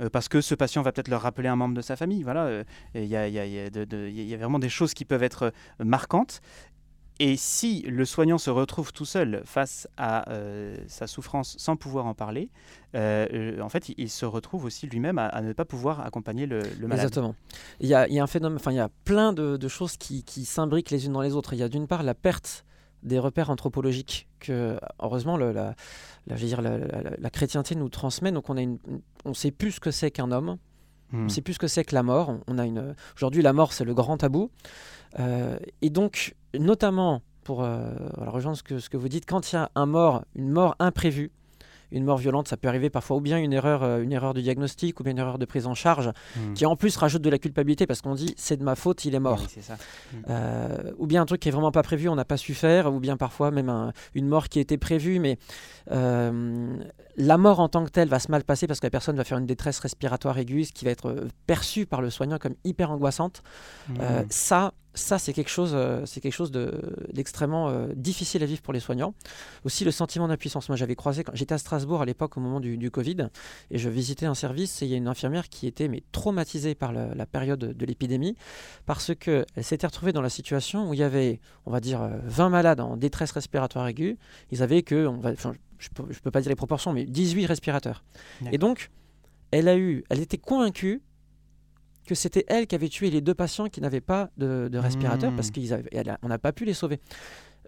B: euh, parce que ce patient va peut-être leur rappeler un membre de sa famille. Voilà, il y, a vraiment des choses qui peuvent être marquantes et si le soignant se retrouve tout seul face à euh, sa souffrance sans pouvoir en parler, euh, en fait, il, se retrouve aussi lui-même à, ne pas pouvoir accompagner le, malade.
C: Exactement. Il y, a, un phénomène, enfin, il y a plein de, choses qui, s'imbriquent les unes dans les autres. Il y a d'une part la perte des repères anthropologiques que, heureusement, le, la, la, dire, la, chrétienté nous transmet. Donc, on, a une, on sait plus ce que c'est qu'un homme. On ne hmm. sait plus ce que c'est que la mort. On a une... Aujourd'hui, la mort, c'est le grand tabou. Euh, et donc, notamment, pour euh, rejoindre ce que, ce que vous dites, quand il y a un mort, une mort imprévue, une mort violente, ça peut arriver parfois ou bien une erreur, euh, une erreur de diagnostic ou bien une erreur de prise en charge, hmm. qui en plus rajoute de la culpabilité parce qu'on dit c'est de ma faute, il est mort. Hmm. Euh, ou bien un truc qui est vraiment pas prévu, on n'a pas su faire, ou bien parfois même une mort qui était prévue, mais euh, la mort en tant que telle va se mal passer parce que la personne va faire une détresse respiratoire aiguë, ce qui va être perçu par le soignant comme hyper angoissante. Hmm. ça, ça, c'est quelque chose, euh, c'est quelque chose d'extrêmement euh, difficile à vivre pour les soignants. Aussi, le sentiment d'impuissance. Moi, j'avais croisé, quand j'étais à Strasbourg à l'époque, au moment du, Covid, et je visitais un service, et il y a une infirmière qui était mais, traumatisée par la, période de l'épidémie, parce qu'elle s'était retrouvée dans la situation où il y avait, on va dire, 20 euh, malades en détresse respiratoire aiguë. Ils avaient que, on va, je ne peux, peux, pas dire les proportions, mais 18 respirateurs. Et donc, elle, a eu, elle était convaincue que c'était elle qui avait tué les deux patients qui n'avaient pas de, respirateur parce hmm. qu'on n'a pas pu les sauver.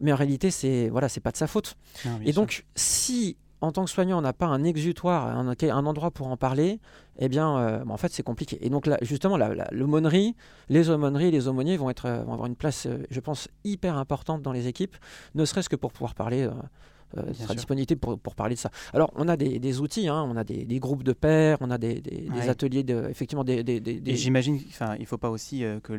C: Mais en réalité, c'est voilà, c'est pas de sa faute. et donc, si en tant que soignant, on n'a pas un exutoire, un, un, endroit pour en parler, eh bien, euh, en fait, c'est compliqué. Et donc, là, justement, l'aumônerie, les aumôneries, les aumôniers vont, être, vont avoir une place, euh, je pense, hyper importante dans les équipes, ne serait-ce que pour pouvoir parler euh, euh, sera disponibilité pour, pour, parler de ça. Alors, on a des, des outils, hein, on a des, des, groupes de pairs, on a des, des ateliers, de, effectivement, des...
B: Et j'imagine, il ne faut pas aussi euh, que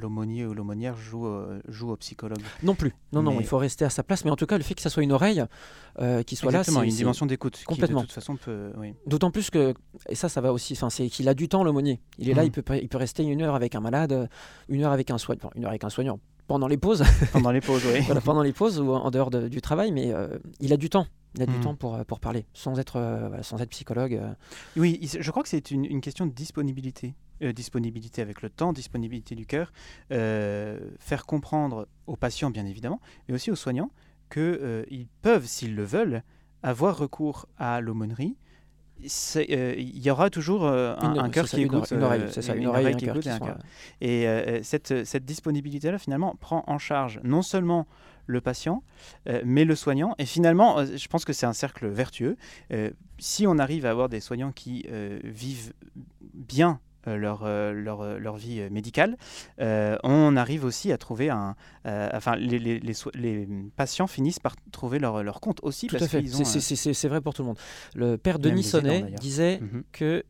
B: l'aumônier le, ou l'aumônière joue, euh, joue au psychologue.
C: Non plus, non, non, il faut rester à sa place, mais en tout cas, le fait que ça soit une oreille qui soit là,
B: c'est une dimension d'écoute complètement. de toute façon peut... Oui.
C: D'autant plus que, et ça, ça va aussi, c'est qu'il a du temps, l'aumônier. Il est là, mmh. il peut, il peut rester une heure avec un malade, une heure avec un soignant, une heure avec un soignant, pendant les pauses.
B: Pendant les pauses, oui.
C: pendant les pauses ou en dehors du travail, mais euh, il a du temps. Il a du hmm. temps pour, pour parler, sans être, euh, sans être psychologue. Euh.
B: Oui, je crois que c'est une, une, question de disponibilité. disponibilité avec le temps, disponibilité du cœur. faire comprendre aux patients, bien évidemment, mais aussi aux soignants, qu'ils peuvent, s'ils le veulent, avoir recours à l'aumônerie euh, il y aura toujours euh, un, cœur qui écoute.
C: Une, oreille, ça, une, oreille, qui écoute et un cœur.
B: Et euh, cette, cette disponibilité-là, finalement, prend en charge non seulement le patient, mais le soignant. Et finalement, je pense que c'est un cercle vertueux. si on arrive à avoir des soignants qui vivent bien euh, leur, euh, leur, euh, leur, vie médicale, on arrive aussi à trouver un... enfin, les, les, les, patients finissent par trouver leur, leur compte aussi.
C: Tout à fait, c'est vrai pour tout le monde. Le père Denis Sonnet disait mhm. que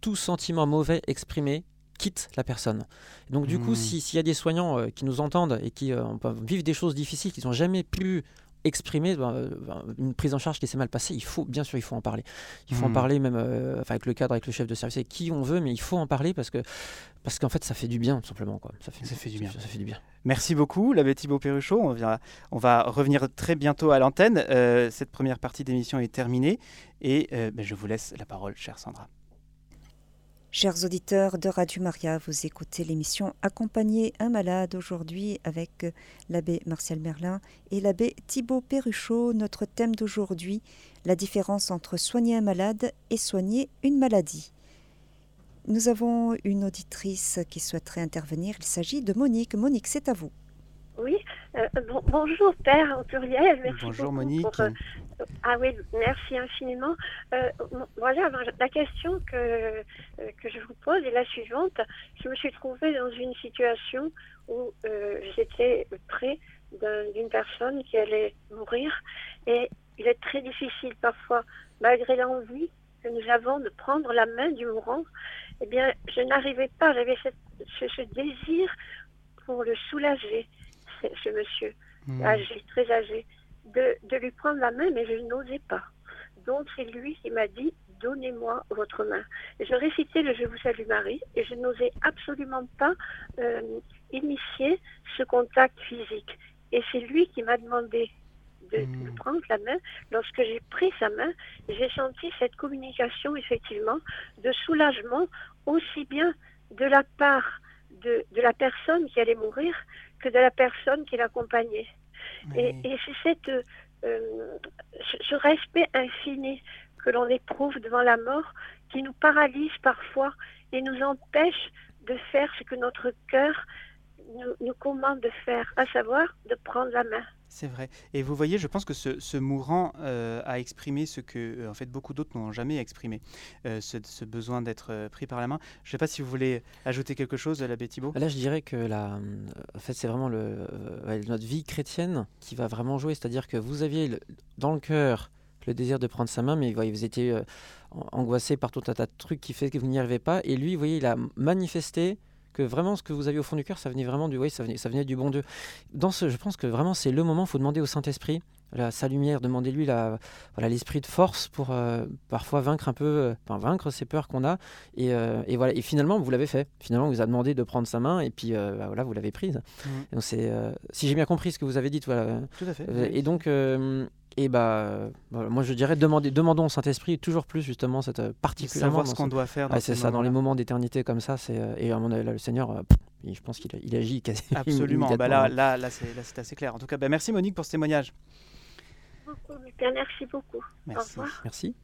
C: tout sentiment mauvais exprimé quitte la personne. Donc du coup, hmm. s'il y a des soignants qui nous entendent et qui vivent des choses difficiles, qui n'ont jamais pu exprimer ben, euh, une prise en charge qui s'est mal passée, il faut bien sûr il faut en parler. Il faut en hmm. parler même euh, avec le cadre, avec le chef de service, avec qui on veut, mais il faut en parler parce que parce qu'en fait ça fait du bien tout simplement quoi.
B: Ça fait, ça fait du bien.
C: Ça, fait du bien.
B: Merci beaucoup, l'abbé Thibaut Perruchot. On, vient, on va revenir très bientôt à l'antenne. Euh, cette première partie d'émission est terminée et ben, je vous laisse la parole, chère Sandra.
A: Chers auditeurs de Radio Maria, vous écoutez l'émission Accompagner un malade aujourd'hui avec l'abbé Martial Merlin et l'abbé Thibaut Perruchot. Notre thème d'aujourd'hui, la différence entre soigner un malade et soigner une maladie. Nous avons une auditrice qui souhaiterait intervenir. Il s'agit de Monique. Monique, c'est à vous.
D: Oui, euh, bonjour Père au pluriel.
B: Merci bonjour Monique. Euh,
D: ah oui, merci infiniment. Euh, voilà, la question que, euh, que je vous pose est la suivante. Je me suis trouvée dans une situation où euh, j'étais près d'une personne qui allait mourir et il est très difficile parfois, malgré l'envie que nous avons de prendre la main du mourant, eh bien, je n'arrivais pas, j'avais ce, ce, désir pour le soulager, ce, monsieur mmh. âgé, très âgé de, lui prendre la main, mais je n'osais pas. Donc c'est lui qui m'a dit donnez-moi votre main. je récitais le Je vous salue Marie et je n'osais absolument pas euh, initier ce contact physique. Et c'est lui qui m'a demandé de, hmm. prendre la main. Lorsque j'ai pris sa main, j'ai senti cette communication effectivement de soulagement aussi bien de la part de, de la personne qui allait mourir que de la personne qui l'accompagnait. Et, c'est cette, euh, ce respect infini que l'on éprouve devant la mort qui nous paralyse parfois et nous empêche de faire ce que notre cœur nous, nous commande de faire, à savoir de prendre la main.
B: C'est vrai. Et vous voyez, je pense que ce, ce mourant euh, a exprimé ce que euh, en fait beaucoup d'autres n'ont jamais exprimé, euh, ce, ce besoin d'être pris par la main. Je ne sais pas si vous voulez ajouter quelque chose, l'abbé Thibault.
C: Là, je dirais que la, en fait, c'est vraiment le, euh, notre vie chrétienne qui va vraiment jouer. C'est-à-dire que vous aviez le- dans le cœur le désir de prendre sa main, mais vous voyez, vous étiez euh, an- angoissé par tout un tas de trucs qui fait que vous n'y arrivez pas. Et lui, vous voyez, il a manifesté que vraiment ce que vous aviez au fond du cœur, ça venait vraiment du, oui, ça venait, ça venait du bon Dieu. Dans ce, je pense que vraiment c'est le moment. Il faut demander au Saint Esprit. la- sa lumière, demandez-lui la, voilà, l'esprit de force pour euh, parfois vaincre un peu, euh, enfin, vaincre ces peurs qu'on a. Et, euh, et voilà. Et finalement, vous l'avez fait. Finalement, on vous a demandé de prendre sa main, et puis bah, voilà, vous l'avez prise. Et donc c'est, si j'ai bien compris ce que vous avez dit, voilà.
B: Tout à fait.
C: Et donc, et bah, euh, voilà, moi je dirais demander, demandons au Saint Esprit toujours plus justement cette euh,
B: De
C: particulièrement.
B: savoir ce qu'on doit faire.
C: C'est
B: ces
C: ça, dans les moments d'éternité comme ça, c'est euh, et à mon avis, là, le Seigneur, euh, pff, je pense qu'il il agit quasi
B: Absolument. Bah là, là, là, c'est assez clair. En tout cas, bah, merci Monique pour ce témoignage.
D: Beaucoup, merci beaucoup.
B: Merci.
D: Au revoir.
C: Merci.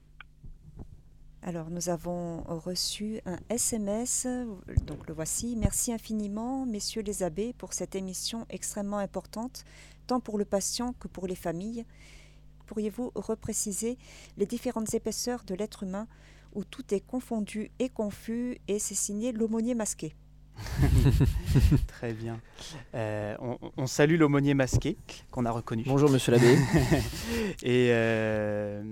A: Alors, nous avons reçu un SMS, donc le voici. Merci infiniment, messieurs les abbés, pour cette émission extrêmement importante, tant pour le patient que pour les familles. Pourriez-vous repréciser les différentes épaisseurs de l'être humain où tout est confondu et confus et c'est signé l'aumônier masqué?
B: Très bien. Euh, on, on salue l'aumônier masqué qu'on a reconnu.
C: Bonjour Monsieur l'abbé.
B: Et euh,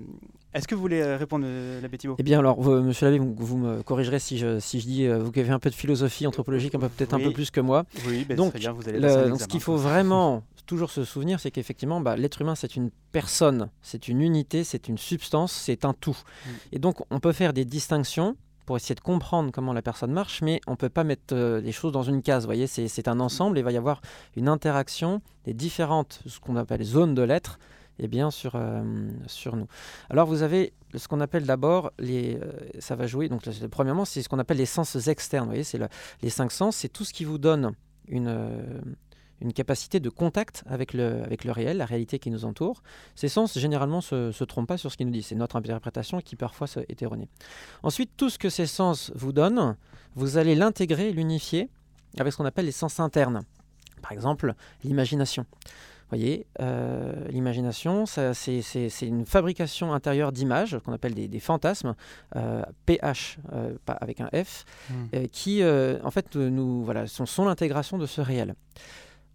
B: est-ce que vous voulez euh, répondre, l'abbé Thibault?
C: Eh bien alors, vous, Monsieur l'abbé, vous, vous me corrigerez si je, si je dis, vous qui avez un peu de philosophie anthropologique, un peu peut-être un peu plus que moi.
B: Oui, ben,
C: Donc,
B: très bien, vous allez
C: Le- donc, ce qu'il faut vraiment toujours se souvenir, c'est qu'effectivement, bah, l'être humain, c'est une personne, c'est une unité, c'est une substance, c'est un tout.
B: Mm.
C: Et donc, on peut faire des distinctions pour essayer de comprendre comment la personne marche, mais on ne peut pas mettre euh, les choses dans une case. Vous voyez, c'est un ensemble et il va y avoir une interaction des différentes, ce qu'on appelle zones de l'être, et bien sur, euh, sur nous. Alors, vous avez ce qu'on appelle d'abord, les, euh, ça va jouer, donc premièrement, c'est ce qu'on appelle les sens externes. Vous voyez, c'est le- les cinq sens, c'est tout ce qui vous donne une, une capacité de contact avec le, avec le réel, la réalité qui nous entoure. Ces sens, généralement, ne se, se trompent pas sur ce qu'ils nous disent. C'est notre interprétation qui, parfois, est erronée. Ensuite, tout ce que ces sens vous donnent, vous allez l'intégrer, l'unifier avec ce qu'on appelle les sens internes. Par exemple, l'imagination. Vous voyez, euh, l'imagination, c'est une fabrication intérieure d'images qu'on appelle des, des fantasmes, euh, PH, euh, pas avec un F,
B: Mm.
C: euh, qui euh, en fait euh, nous voilà sont, sont l'intégration de ce réel.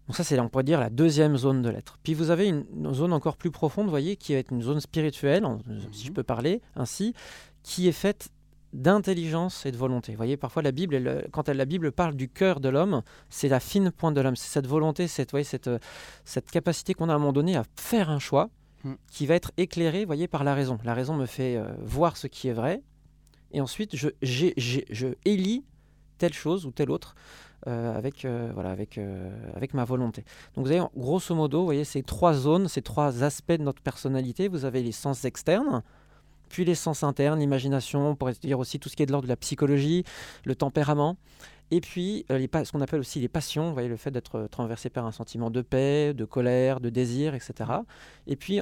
C: Donc ça c'est on pourrait dire la deuxième zone de l'être. Puis vous avez une, une zone encore plus profonde, vous voyez, qui être une zone spirituelle, en- si je
B: Mhm.
C: peux parler ainsi, qui est faite d'intelligence et de volonté. Vous voyez, parfois la Bible, elle, quand elle, la Bible parle du cœur de l'homme, c'est la fine pointe de l'homme, c'est cette volonté, cette, voyez, cette, euh, cette capacité qu'on a à un moment donné à faire un choix
B: Mm.
C: qui va être éclairé, voyez, par la raison. La raison me fait euh, voir ce qui est vrai, et ensuite je, j'ai- j'ai- je élis telle chose ou telle autre euh, avec, euh, voilà, avec, euh, avec ma volonté. Donc vous avez grosso modo, vous voyez, ces trois zones, ces trois aspects de notre personnalité. Vous avez les sens externes, puis les sens internes, l'imagination, on pourrait dire aussi tout ce qui est de l'ordre de la psychologie, le tempérament. Et puis, les ce qu'on appelle aussi les passions, vous voyez, le fait d'être traversé par un sentiment de paix, de colère, de désir, etc. Et puis,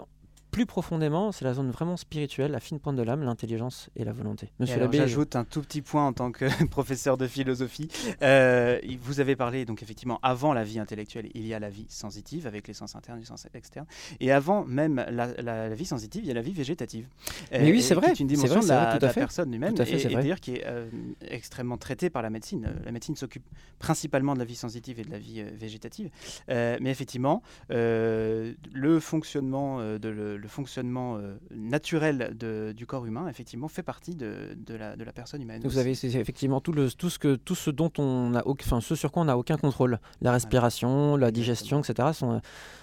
C: plus profondément, c'est la zone vraiment spirituelle, la fine pointe de l'âme, l'intelligence et la volonté. Monsieur l'abbé,
B: J'ajoute un tout petit point en tant que professeur de philosophie. Euh, vous avez parlé, donc effectivement, avant la vie intellectuelle, il y a la vie sensitive avec les sens internes et les sens externes. Et avant même la, la- la vie sensitive, il y a la vie végétative.
C: Mais
B: Euh,
C: oui,
B: et
C: c'est vrai,
B: est une
C: c'est
B: dimension
C: vrai,
B: de
C: c'est
B: la,
C: vrai, tout
B: de
C: à
B: la
C: fait.
B: personne humaine.
C: Tout à fait,
B: et,
C: c'est
B: et d'ailleurs qui est euh, extrêmement traitée par la médecine. Euh, La médecine s'occupe principalement de la vie sensitive et de la vie euh, végétative. Euh, mais effectivement, euh, le fonctionnement, euh, de le, le fonctionnement euh, naturel de- du corps humain, effectivement, fait partie de, de la, de la personne humaine.
C: Vous
B: aussi.
C: avez effectivement tout, le, tout, ce que, tout ce dont on a, enfin, ce sur quoi on n'a aucun contrôle. La respiration, la digestion, etc. Sont, euh,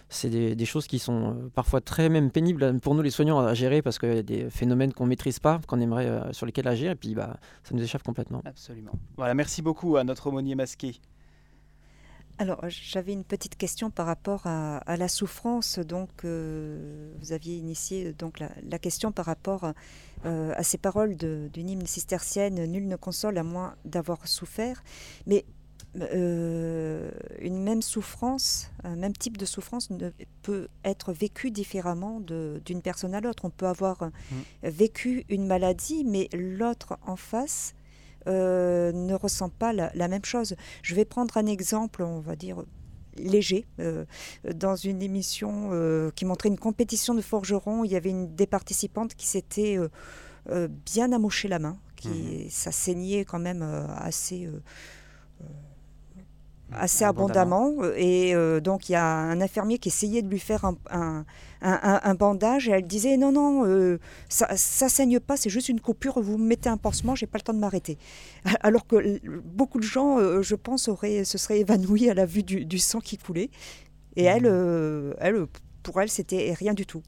C: c'est des, des choses qui sont euh, parfois très même pénibles pour nous les soignants à gérer parce qu'il y a des phénomènes qu'on maîtrise pas, qu'on aimerait euh, sur lesquels agir, et puis bah, ça nous échappe complètement.
B: Absolument. Voilà, merci beaucoup à notre aumônier masqué.
A: Alors, j'avais une petite question par rapport à, à la souffrance. Donc, euh, vous aviez initié donc la, la question par rapport euh, à ces paroles d'une hymne cistercienne Nul ne console à moins d'avoir souffert. Mais euh, une même souffrance, un même type de souffrance ne peut être vécu différemment d'une personne à l'autre. On peut avoir euh, vécu une maladie, mais l'autre en face euh, ne ressent pas la, la même chose. Je vais prendre un exemple, on va dire léger. dans une émission qui montrait une compétition de forgerons, il y avait une des participantes qui s'était bien amoché la main, qui mmh ça saignait quand même assez assez abondamment. Et euh, donc, il y a un infirmier qui essayait de lui faire un, un, bandage et elle disait Non, non, euh, ça, ne saigne pas, c'est juste une coupure, vous mettez un pansement, j'ai pas le temps de m'arrêter. Alors que beaucoup de gens, euh, je pense, auraient, se seraient évanouis à la vue du, du sang qui coulait. Et elle, mmh. elle, pour elle, c'était rien du tout.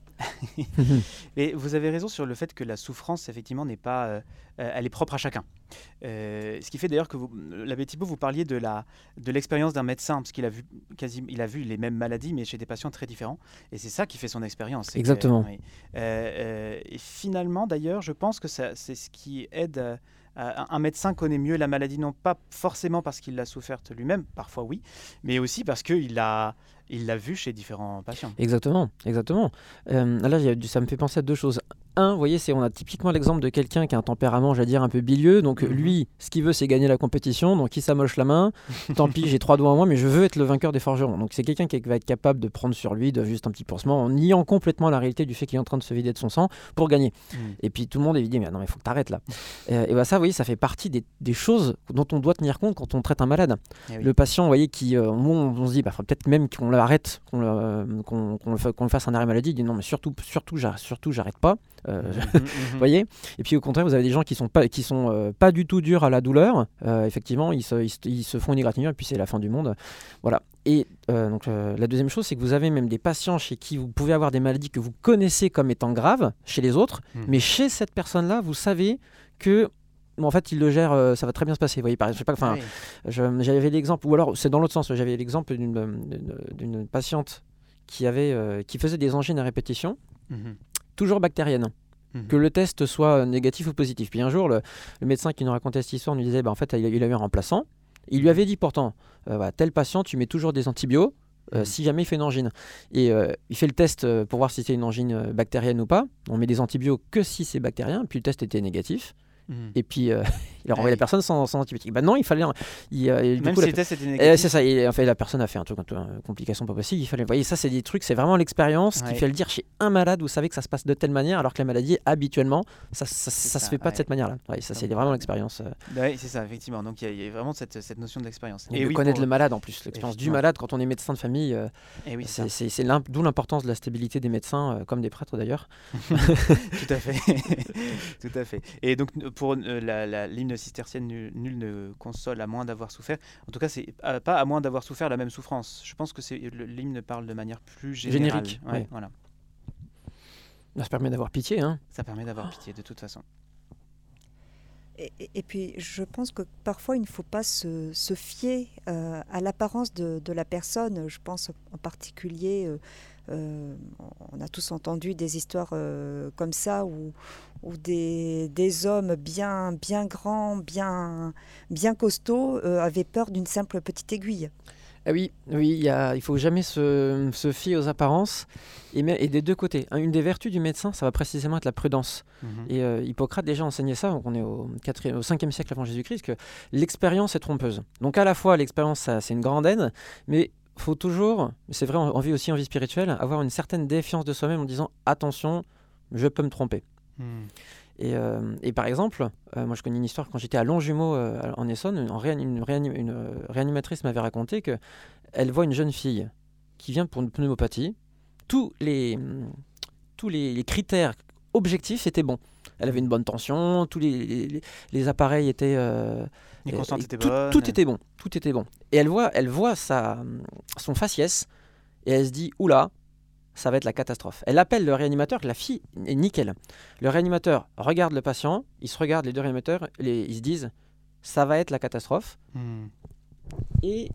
B: Et vous avez raison sur le fait que la souffrance, effectivement, n'est pas, euh, euh, elle est propre à chacun. Euh, ce qui fait d'ailleurs que l'abbé Thibault, vous parliez de la de l'expérience d'un médecin, parce qu'il a vu quasi, il a vu les mêmes maladies, mais chez des patients très différents. Et c'est ça qui fait son expérience.
C: Exactement.
B: et finalement, d'ailleurs, je pense que c'est ce qui aide. un médecin connaît mieux la maladie, non pas forcément parce qu'il l'a soufferte lui-même, parfois oui, mais aussi parce qu'il a, il l'a vu chez différents patients.
C: Exactement, exactement. Euh, là, ça me fait penser à deux choses un, vous voyez, c'est on a typiquement l'exemple de quelqu'un qui a un tempérament, j'allais dire, un peu bilieux. Donc mhm. lui, ce qu'il veut, c'est gagner la compétition. Donc il s'amoche la main. Tant pis, j'ai trois doigts en moins, mais je veux être le vainqueur des forgerons. Donc c'est quelqu'un qui va être capable de prendre sur lui de juste un petit pansement en niant complètement la réalité du fait qu'il est en train de se vider de son sang pour gagner. Mhm. Et puis tout le monde est dit, mais non, mais il faut que tu arrêtes là. Euh, et bah ça, vous voyez, ça fait partie des, choses dont on doit tenir compte quand on traite un malade. Eh le patient, vous voyez, qui, euh, on, se dit, bah, peut-être même qu'on l'arrête, qu'on le, le, fasse un arrêt maladie. Il dit non, mais surtout, surtout, surtout, j'arrête pas. Euh, mhm, mhm. voyez? Et puis au contraire, vous avez des gens qui sont pas, qui sont euh, pas du tout durs à la douleur. Euh, effectivement, ils se, ils, se, font une égratignure et puis c'est la fin du monde. Voilà. Et donc la deuxième chose, c'est que vous avez même des patients chez qui vous pouvez avoir des maladies que vous connaissez comme étant graves chez les autres, mhm. mais chez cette personne-là, vous savez que en fait, il le gère, ça va très bien se passer. Vous voyez, par, je sais pas, enfin, j'avais l'exemple, ou alors c'est dans l'autre sens. J'avais l'exemple d'une patiente qui avait, qui faisait des angines à répétition toujours bactérienne. Mhm. Que le test soit négatif ou positif. Puis un jour, le, médecin qui nous racontait cette histoire nous disait bah, en fait, il, a eu un remplaçant. Il lui mhm. avait dit pourtant euh, tel patient, tu mets toujours des antibiotiques. Euh, mhm. si jamais il fait une angine. Et euh, il fait le test pour voir si c'est une angine bactérienne ou pas. On met des antibiotiques que si c'est bactérien, puis le test était négatif. Mhm. Et puis, euh, il a renvoyé la personne sans, sans antibiotiques. Bah non, il fallait. Il,
B: euh, Même si les tests étaient négatifs.
C: C'est ça. Et, en fait, la personne a fait un truc, une complication pas possible. Il fallait. Vous voyez, ça, c'est des trucs, c'est vraiment l'expérience qui fait le dire chez un malade. Vous savez que ça se passe de telle manière, alors que la maladie, habituellement, ça, ça, ça, se fait pas de cette manière-là. Ça, c'est vraiment l'expérience. Euh.
B: Oui, c'est ça, effectivement. Donc, il y, a vraiment cette, cette notion de l'expérience.
C: Et, de connaître le malade en plus, l'expérience du malade quand on est médecin de famille. et oui, c'est d'où l'importance de la stabilité des médecins, comme des prêtres d'ailleurs.
B: Tout à fait. Tout à fait. Et donc, pour la l'hymne cistercienne nul, ne console à moins d'avoir souffert. En tout cas, c'est pas à moins d'avoir souffert la même souffrance. Je pense que c'est l'hymne parle de manière plus générale.
C: générique. Voilà. Ça permet d'avoir pitié. Hein.
B: Ça permet d'avoir pitié, de toute façon.
A: Et, puis, je pense que parfois, il ne faut pas se, fier euh, à l'apparence de, la personne. Je pense en particulier, euh, euh, on a tous entendu des histoires comme ça où, où des, des, hommes bien, bien grands, bien, bien costauds avaient peur d'une simple petite aiguille.
C: Ah oui, oui, il ne faut jamais se, se, fier aux apparences et, et, des deux côtés. Une des vertus du médecin, ça va précisément être la prudence. Mhm. Et euh, Hippocrate déjà enseignait ça, donc on est au, 4 au 5e siècle avant Jésus-Christ, que l'expérience est trompeuse. Donc à la fois, l'expérience, c'est une grande aide, mais faut toujours, c'est vrai en, vie aussi en vie spirituelle, avoir une certaine défiance de soi-même en disant attention, je peux me tromper. Hmm. Euh, et, par exemple, euh, moi je connais une histoire quand j'étais à Longjumeau euh, en Essonne, une, réanimatrice m'avait raconté que elle voit une jeune fille qui vient pour une pneumopathie. Tous les, tous les, critères objectifs étaient bons. Elle avait une bonne tension, tous les, les, appareils étaient.
B: les constantes étaient
C: tout,
B: bonnes.
C: Tout était bon, tout était bon. Et elle voit, elle voit sa, son faciès et elle se dit oula, ça va être la catastrophe. Elle appelle le réanimateur, la fille est nickel. Le réanimateur regarde le patient, ils se regardent les deux réanimateurs, ils se disent ça va être la catastrophe. Hmm. Et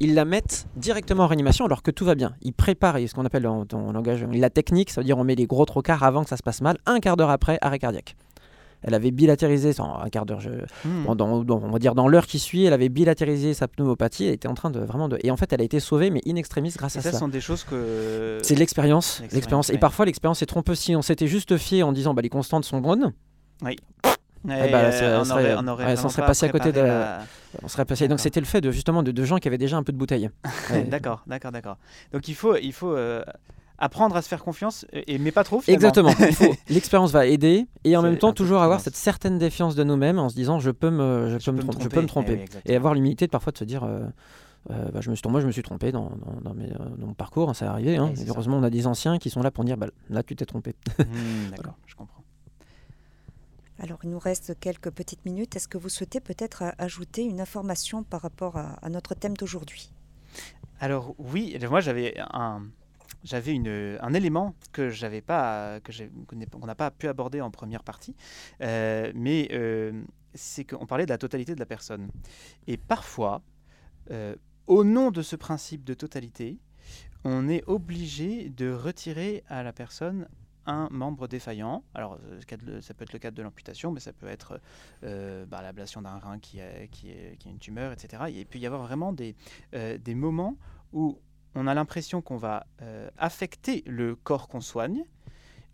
C: ils la mettent directement en réanimation alors que tout va bien. Ils préparent ce qu'on appelle en, en, langage la technique, ça veut dire on met les gros trocards avant que ça se passe mal. Un quart d'heure après, arrêt cardiaque. Elle avait bilatérisé, un quart d'heure, hmm. on va dire dans l'heure qui suit, elle avait bilatérisé sa pneumopathie. Elle était en train de vraiment de. Et en fait, elle a été sauvée, mais in extremis grâce à ça.
B: Ce sont des choses que.
C: C'est l'expérience. L'expérience. Et parfois, l'expérience est trompeuse. Si on s'était juste fié en disant bah, les constantes sont bonnes.
B: Oui.
C: Eh ben, ça, on, serait, on, aurait on serait passé à côté de. On serait passé. Donc c'était le fait de justement de, de, gens qui avaient déjà un peu de bouteille.
B: d'accord, d'accord, d'accord. Donc il faut, il faut euh, apprendre à se faire confiance, et, mais pas trop.
C: Finalement. Exactement. L'expérience va aider et en même temps toujours avoir cette certaine défiance de nous-mêmes en se disant je peux me, je, peux, me, tromper, je peux me tromper. Eh et avoir l'humilité de parfois de se dire. Euh, euh, bah, je me suis, moi, je me suis trompé dans, dans, mes, dans mon parcours, hein, ça est arrivé. Hein. heureusement, on a des anciens qui sont là pour dire bah, là, tu t'es trompé.
B: Mmh, d'accord, je comprends.
A: Alors, il nous reste quelques petites minutes. Est-ce que vous souhaitez peut-être ajouter une information par rapport à, notre thème d'aujourd'hui?
B: Alors, oui, moi, j'avais un, j'avais un élément que j'avais pas, que qu'on n'a pas pu aborder en première partie, euh, mais euh, c'est qu'on parlait de la totalité de la personne. Et parfois, euh, au nom de ce principe de totalité, on est obligé de retirer à la personne un membre défaillant. Alors, ça peut être le cas de l'amputation, mais ça peut être bah, l'ablation d'un rein qui a, qui, qui une tumeur, etc. Et il peut y avoir vraiment des, des moments où on a l'impression qu'on va euh, affecter le corps qu'on soigne,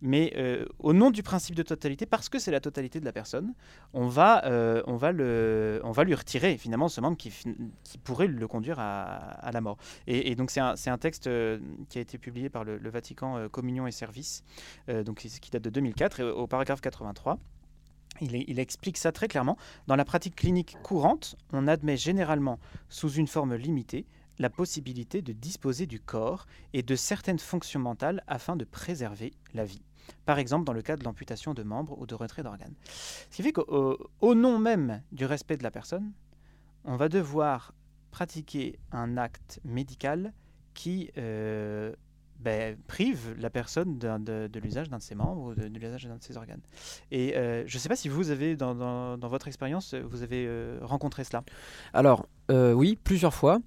B: mais euh, au nom du principe de totalité, parce que c'est la totalité de la personne, on va, euh, on va, le, on va lui retirer finalement ce membre qui, qui pourrait le conduire à, la mort. Et, donc c'est un, un, texte qui a été publié par le, Vatican Communion et Service, donc qui date de 2004, et au paragraphe 83. Il, il, explique ça très clairement. Dans la pratique clinique courante, on admet généralement, sous une forme limitée, la possibilité de disposer du corps et de certaines fonctions mentales afin de préserver la vie. Par exemple, dans le cas de l'amputation de membres ou de retrait d'organes. Ce qui fait qu'au nom même du respect de la personne, on va devoir pratiquer un acte médical qui euh, ben, prive la personne de, l'usage d'un de ses membres ou de, l'usage d'un de ses organes. Et euh, je ne sais pas si vous avez, dans, votre expérience, vous avez euh, rencontré cela?
C: Alors, oui, plusieurs fois.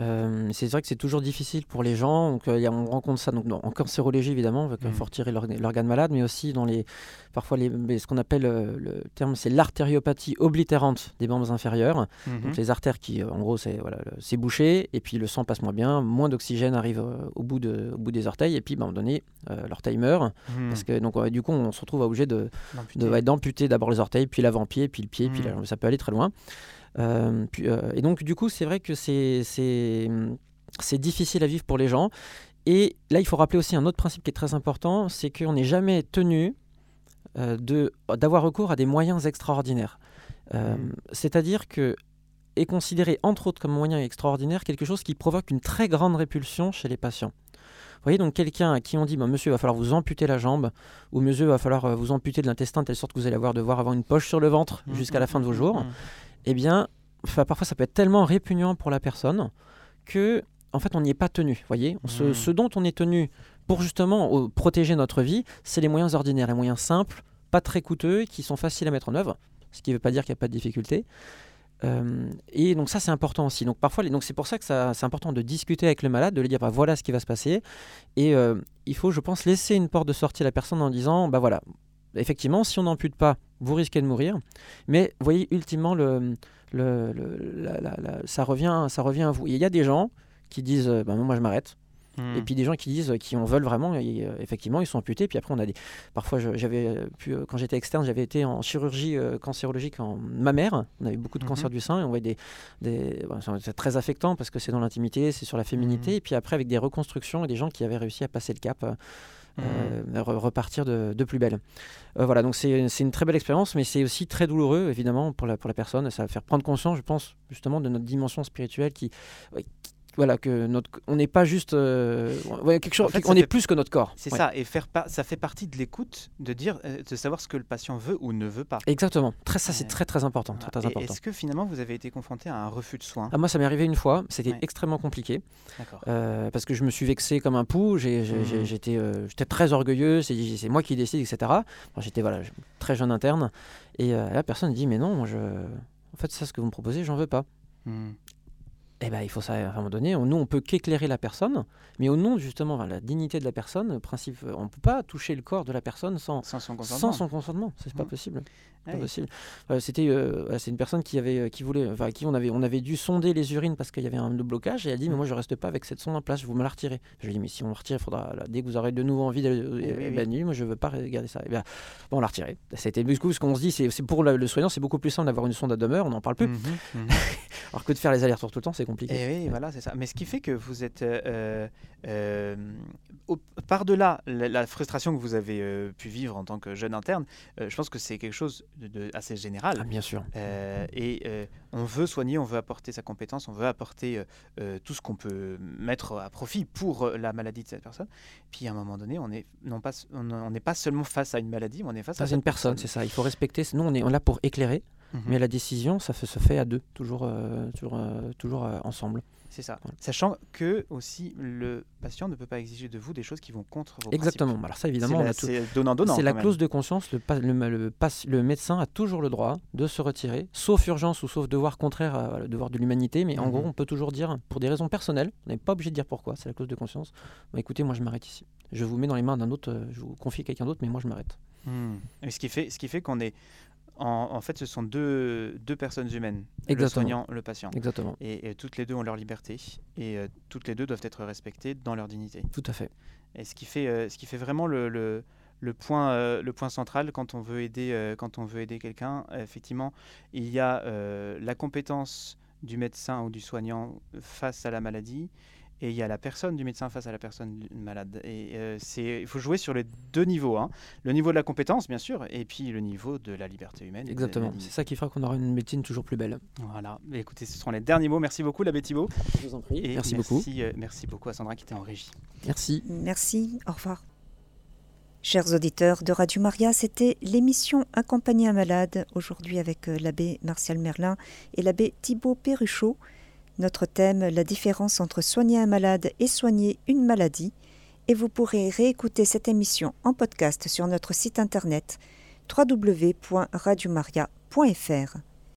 C: Euh, c'est vrai que c'est toujours difficile pour les gens. Donc, euh, on rencontre ça donc, en cancérologie, évidemment, avec mmh. faut retirer l'organe malade, mais aussi dans les, parfois les, ce qu'on appelle euh, le terme, c'est l'artériopathie oblitérante des membres inférieurs. Mmh. Donc, les artères qui, en gros, c'est voilà, bouché, et puis le sang passe moins bien, moins d'oxygène arrive au, bout de, au bout des orteils, et puis ben, à un moment donné, l'orteil meurt. Mmh. Parce que, donc, du coup, on se retrouve obligé d'amputer de, d'abord les orteils, puis l'avant-pied, puis le pied, puis ça peut aller très loin. Euh, euh, et donc, du coup, c'est vrai que c'est difficile à vivre pour les gens. Et là, il faut rappeler aussi un autre principe qui est très important, c'est qu'on n'est jamais tenu euh, d'avoir recours à des moyens extraordinaires. Mmh. C'est-à-dire que est considéré entre autres comme moyen extraordinaire quelque chose qui provoque une très grande répulsion chez les patients. Vous voyez donc quelqu'un à qui on dit bah, Monsieur, il va falloir vous amputer la jambe, ou Monsieur, il va falloir vous amputer de l'intestin de telle sorte que vous allez avoir devoir avoir une poche sur le ventre mmh, jusqu'à la mmh, fin de vos jours eh bien, parfois ça peut être tellement répugnant pour la personne que, en fait, on n'y est pas tenu. Voyez, hmm. ce, dont on est tenu pour justement protéger notre vie, c'est les moyens ordinaires, les moyens simples, pas très coûteux, qui sont faciles à mettre en œuvre. Ce qui ne veut pas dire qu'il n'y a pas de difficulté. Euh, et donc ça c'est important aussi. Donc parfois, donc c'est pour ça que c'est important de discuter avec le malade, de lui dire bah, voilà ce qui va se passer. Et euh, il faut, je pense, laisser une porte de sortie à la personne en disant bah voilà, effectivement, si on n'ampute pas, vous risquez de mourir. Mais vous voyez, ultimement, le, le, ça, revient, ça revient à vous. il y a des gens qui disent bah, moi je m'arrête. Hmm. Et puis des gens qui disent, qui en veulent vraiment, euh, effectivement, ils sont amputés. Puis après, on a des. Parfois, j'avais pu, euh, quand j'étais externe, j'avais été en chirurgie euh, cancérologique en mammaire. On avait beaucoup de mhm. cancers du sein et on voyait des. des c'est très affectant parce que c'est dans l'intimité, c'est sur la féminité. Hmm. Et puis après, avec des reconstructions et des gens qui avaient réussi à passer le cap. Euh, repartir de, plus belle. Euh, voilà, donc c'est une très belle expérience, mais c'est aussi très douloureux, évidemment, pour la, pour la personne. Ça va faire prendre conscience, je pense, justement, de notre dimension spirituelle qui, voilà que notre on n'est pas juste euh, quelque chose on est plus que notre corps
B: c'est ça et faire ça fait partie de l'écoute de dire euh, de savoir ce que le patient veut ou ne veut pas.
C: Exactement. Très ça c'est très très important très, important.
B: est-ce que finalement vous avez été confronté à un refus de soins?
C: Ah, moi ça m'est arrivé une fois c'était extrêmement compliqué euh, parce que je me suis vexé comme un pou mmh. j'étais j'étais très orgueilleux c'est moi qui décide etc j'étais voilà très jeune interne et la personne dit mais non moi je en fait ça ce que vous me proposez j'en veux pas. Mmh. Eh ben, il faut ça à un moment donné. Nous, on peut qu'éclairer la personne, mais au nom justement de la dignité de la personne, principe, on ne peut pas toucher le corps de la personne sans,
B: Sans son consentement.
C: sans son consentement. C'est pas
B: Mhm.
C: possible. Pas
B: Ouais.
C: possible. Euh, C'était, euh, c'est une personne qui avait, euh, qui voulait, enfin, qui on avait, on avait dû sonder les urines parce qu'il y avait un blocage. Et elle dit, mais moi, je reste pas avec cette sonde en place. Vous me la retirez. Je lui ai dit, mais si on la retire, il faudra là, dès que vous aurez de nouveau envie
B: oui,
C: euh,
B: oui.
C: la nuit, moi, je veux pas regarder ça. Et bien, bon, on l'a retiré. C'était du coup ce qu'on se dit, c'est pour le, le soignant, c'est beaucoup plus simple d'avoir une sonde à demeure. On n'en parle plus.
B: Mhm.
C: Alors que de faire les allers-retours tout le temps, c'est compliqué.
B: Et oui, voilà, c'est ça. Mais ce qui fait que vous êtes euh, euh, au- par-delà la, la frustration que vous avez euh, pu vivre en tant que jeune interne, euh, je pense que c'est quelque chose de, de assez général.
C: Ah, bien sûr.
B: Euh, et euh, on veut soigner, on veut apporter sa compétence, on veut apporter euh, euh, tout ce qu'on peut mettre à profit pour euh, la maladie de cette personne. Puis à un moment donné, on n'est non pas, on pas seulement face à une maladie, mais on est face
C: Ça,
B: à
C: une
B: cette
C: personne, c'est ça. Il faut respecter. Nous, on est là pour éclairer, Mais la décision, ça se fait à deux, toujours, euh, toujours, euh, toujours euh, ensemble.
B: C'est ça.
C: Voilà.
B: Sachant que aussi le patient ne peut pas exiger de vous des choses qui vont contre vos
C: Exactement.
B: principes.
C: Alors ça, évidemment, on
B: C'est
C: a tout-
B: c'est
C: la
B: même.
C: clause de conscience. Le, pa- le, le pass- le médecin a toujours le droit de se retirer, sauf urgence ou sauf devoir contraire à le devoir de l'humanité. Mais en
B: Mhm.
C: gros, on peut toujours dire, pour des raisons personnelles, on n'est pas obligé de dire pourquoi, c'est la clause de conscience. Bah, écoutez, moi je m'arrête ici. Je vous mets dans les mains d'un autre, je vous confie à quelqu'un d'autre, mais moi je m'arrête.
B: Et ce qui fait, ce qui fait qu'on est, en, en fait, ce sont deux, deux personnes humaines, le soignant, le patient.
C: Exactement.
B: Et, et toutes les deux ont leur liberté et euh, toutes les deux doivent être respectées dans leur dignité.
C: Tout à fait.
B: Et ce qui fait, euh, ce qui fait vraiment le, le, le point, euh, le point central quand on veut aider, quand on veut aider quelqu'un, effectivement, il y a la compétence du médecin ou du soignant face à la maladie. Et il y a la personne du médecin face à la personne malade. Et euh, c'est, il faut jouer sur les deux niveaux. hein. Le niveau de la compétence, bien sûr, et puis le niveau de la liberté humaine.
C: Exactement. C'est ça qui fera qu'on aura une médecine toujours plus belle.
B: Voilà. Mais écoutez, ce seront les derniers mots. Merci beaucoup, l'abbé Thibault.
C: Je vous en prie.
B: Et
C: merci, beaucoup.
B: euh, merci beaucoup à Sandra qui était en régie.
C: Merci.
A: Merci, au revoir. Chers auditeurs de Radio Maria, c'était l'émission Accompagner un malade, aujourd'hui avec euh, l'abbé Martial Merlin et l'abbé Thibault Perruchot. Notre thème, la différence entre soigner un malade et soigner une maladie. Et vous pourrez réécouter cette émission en podcast sur notre site internet www.radiomaria.fr.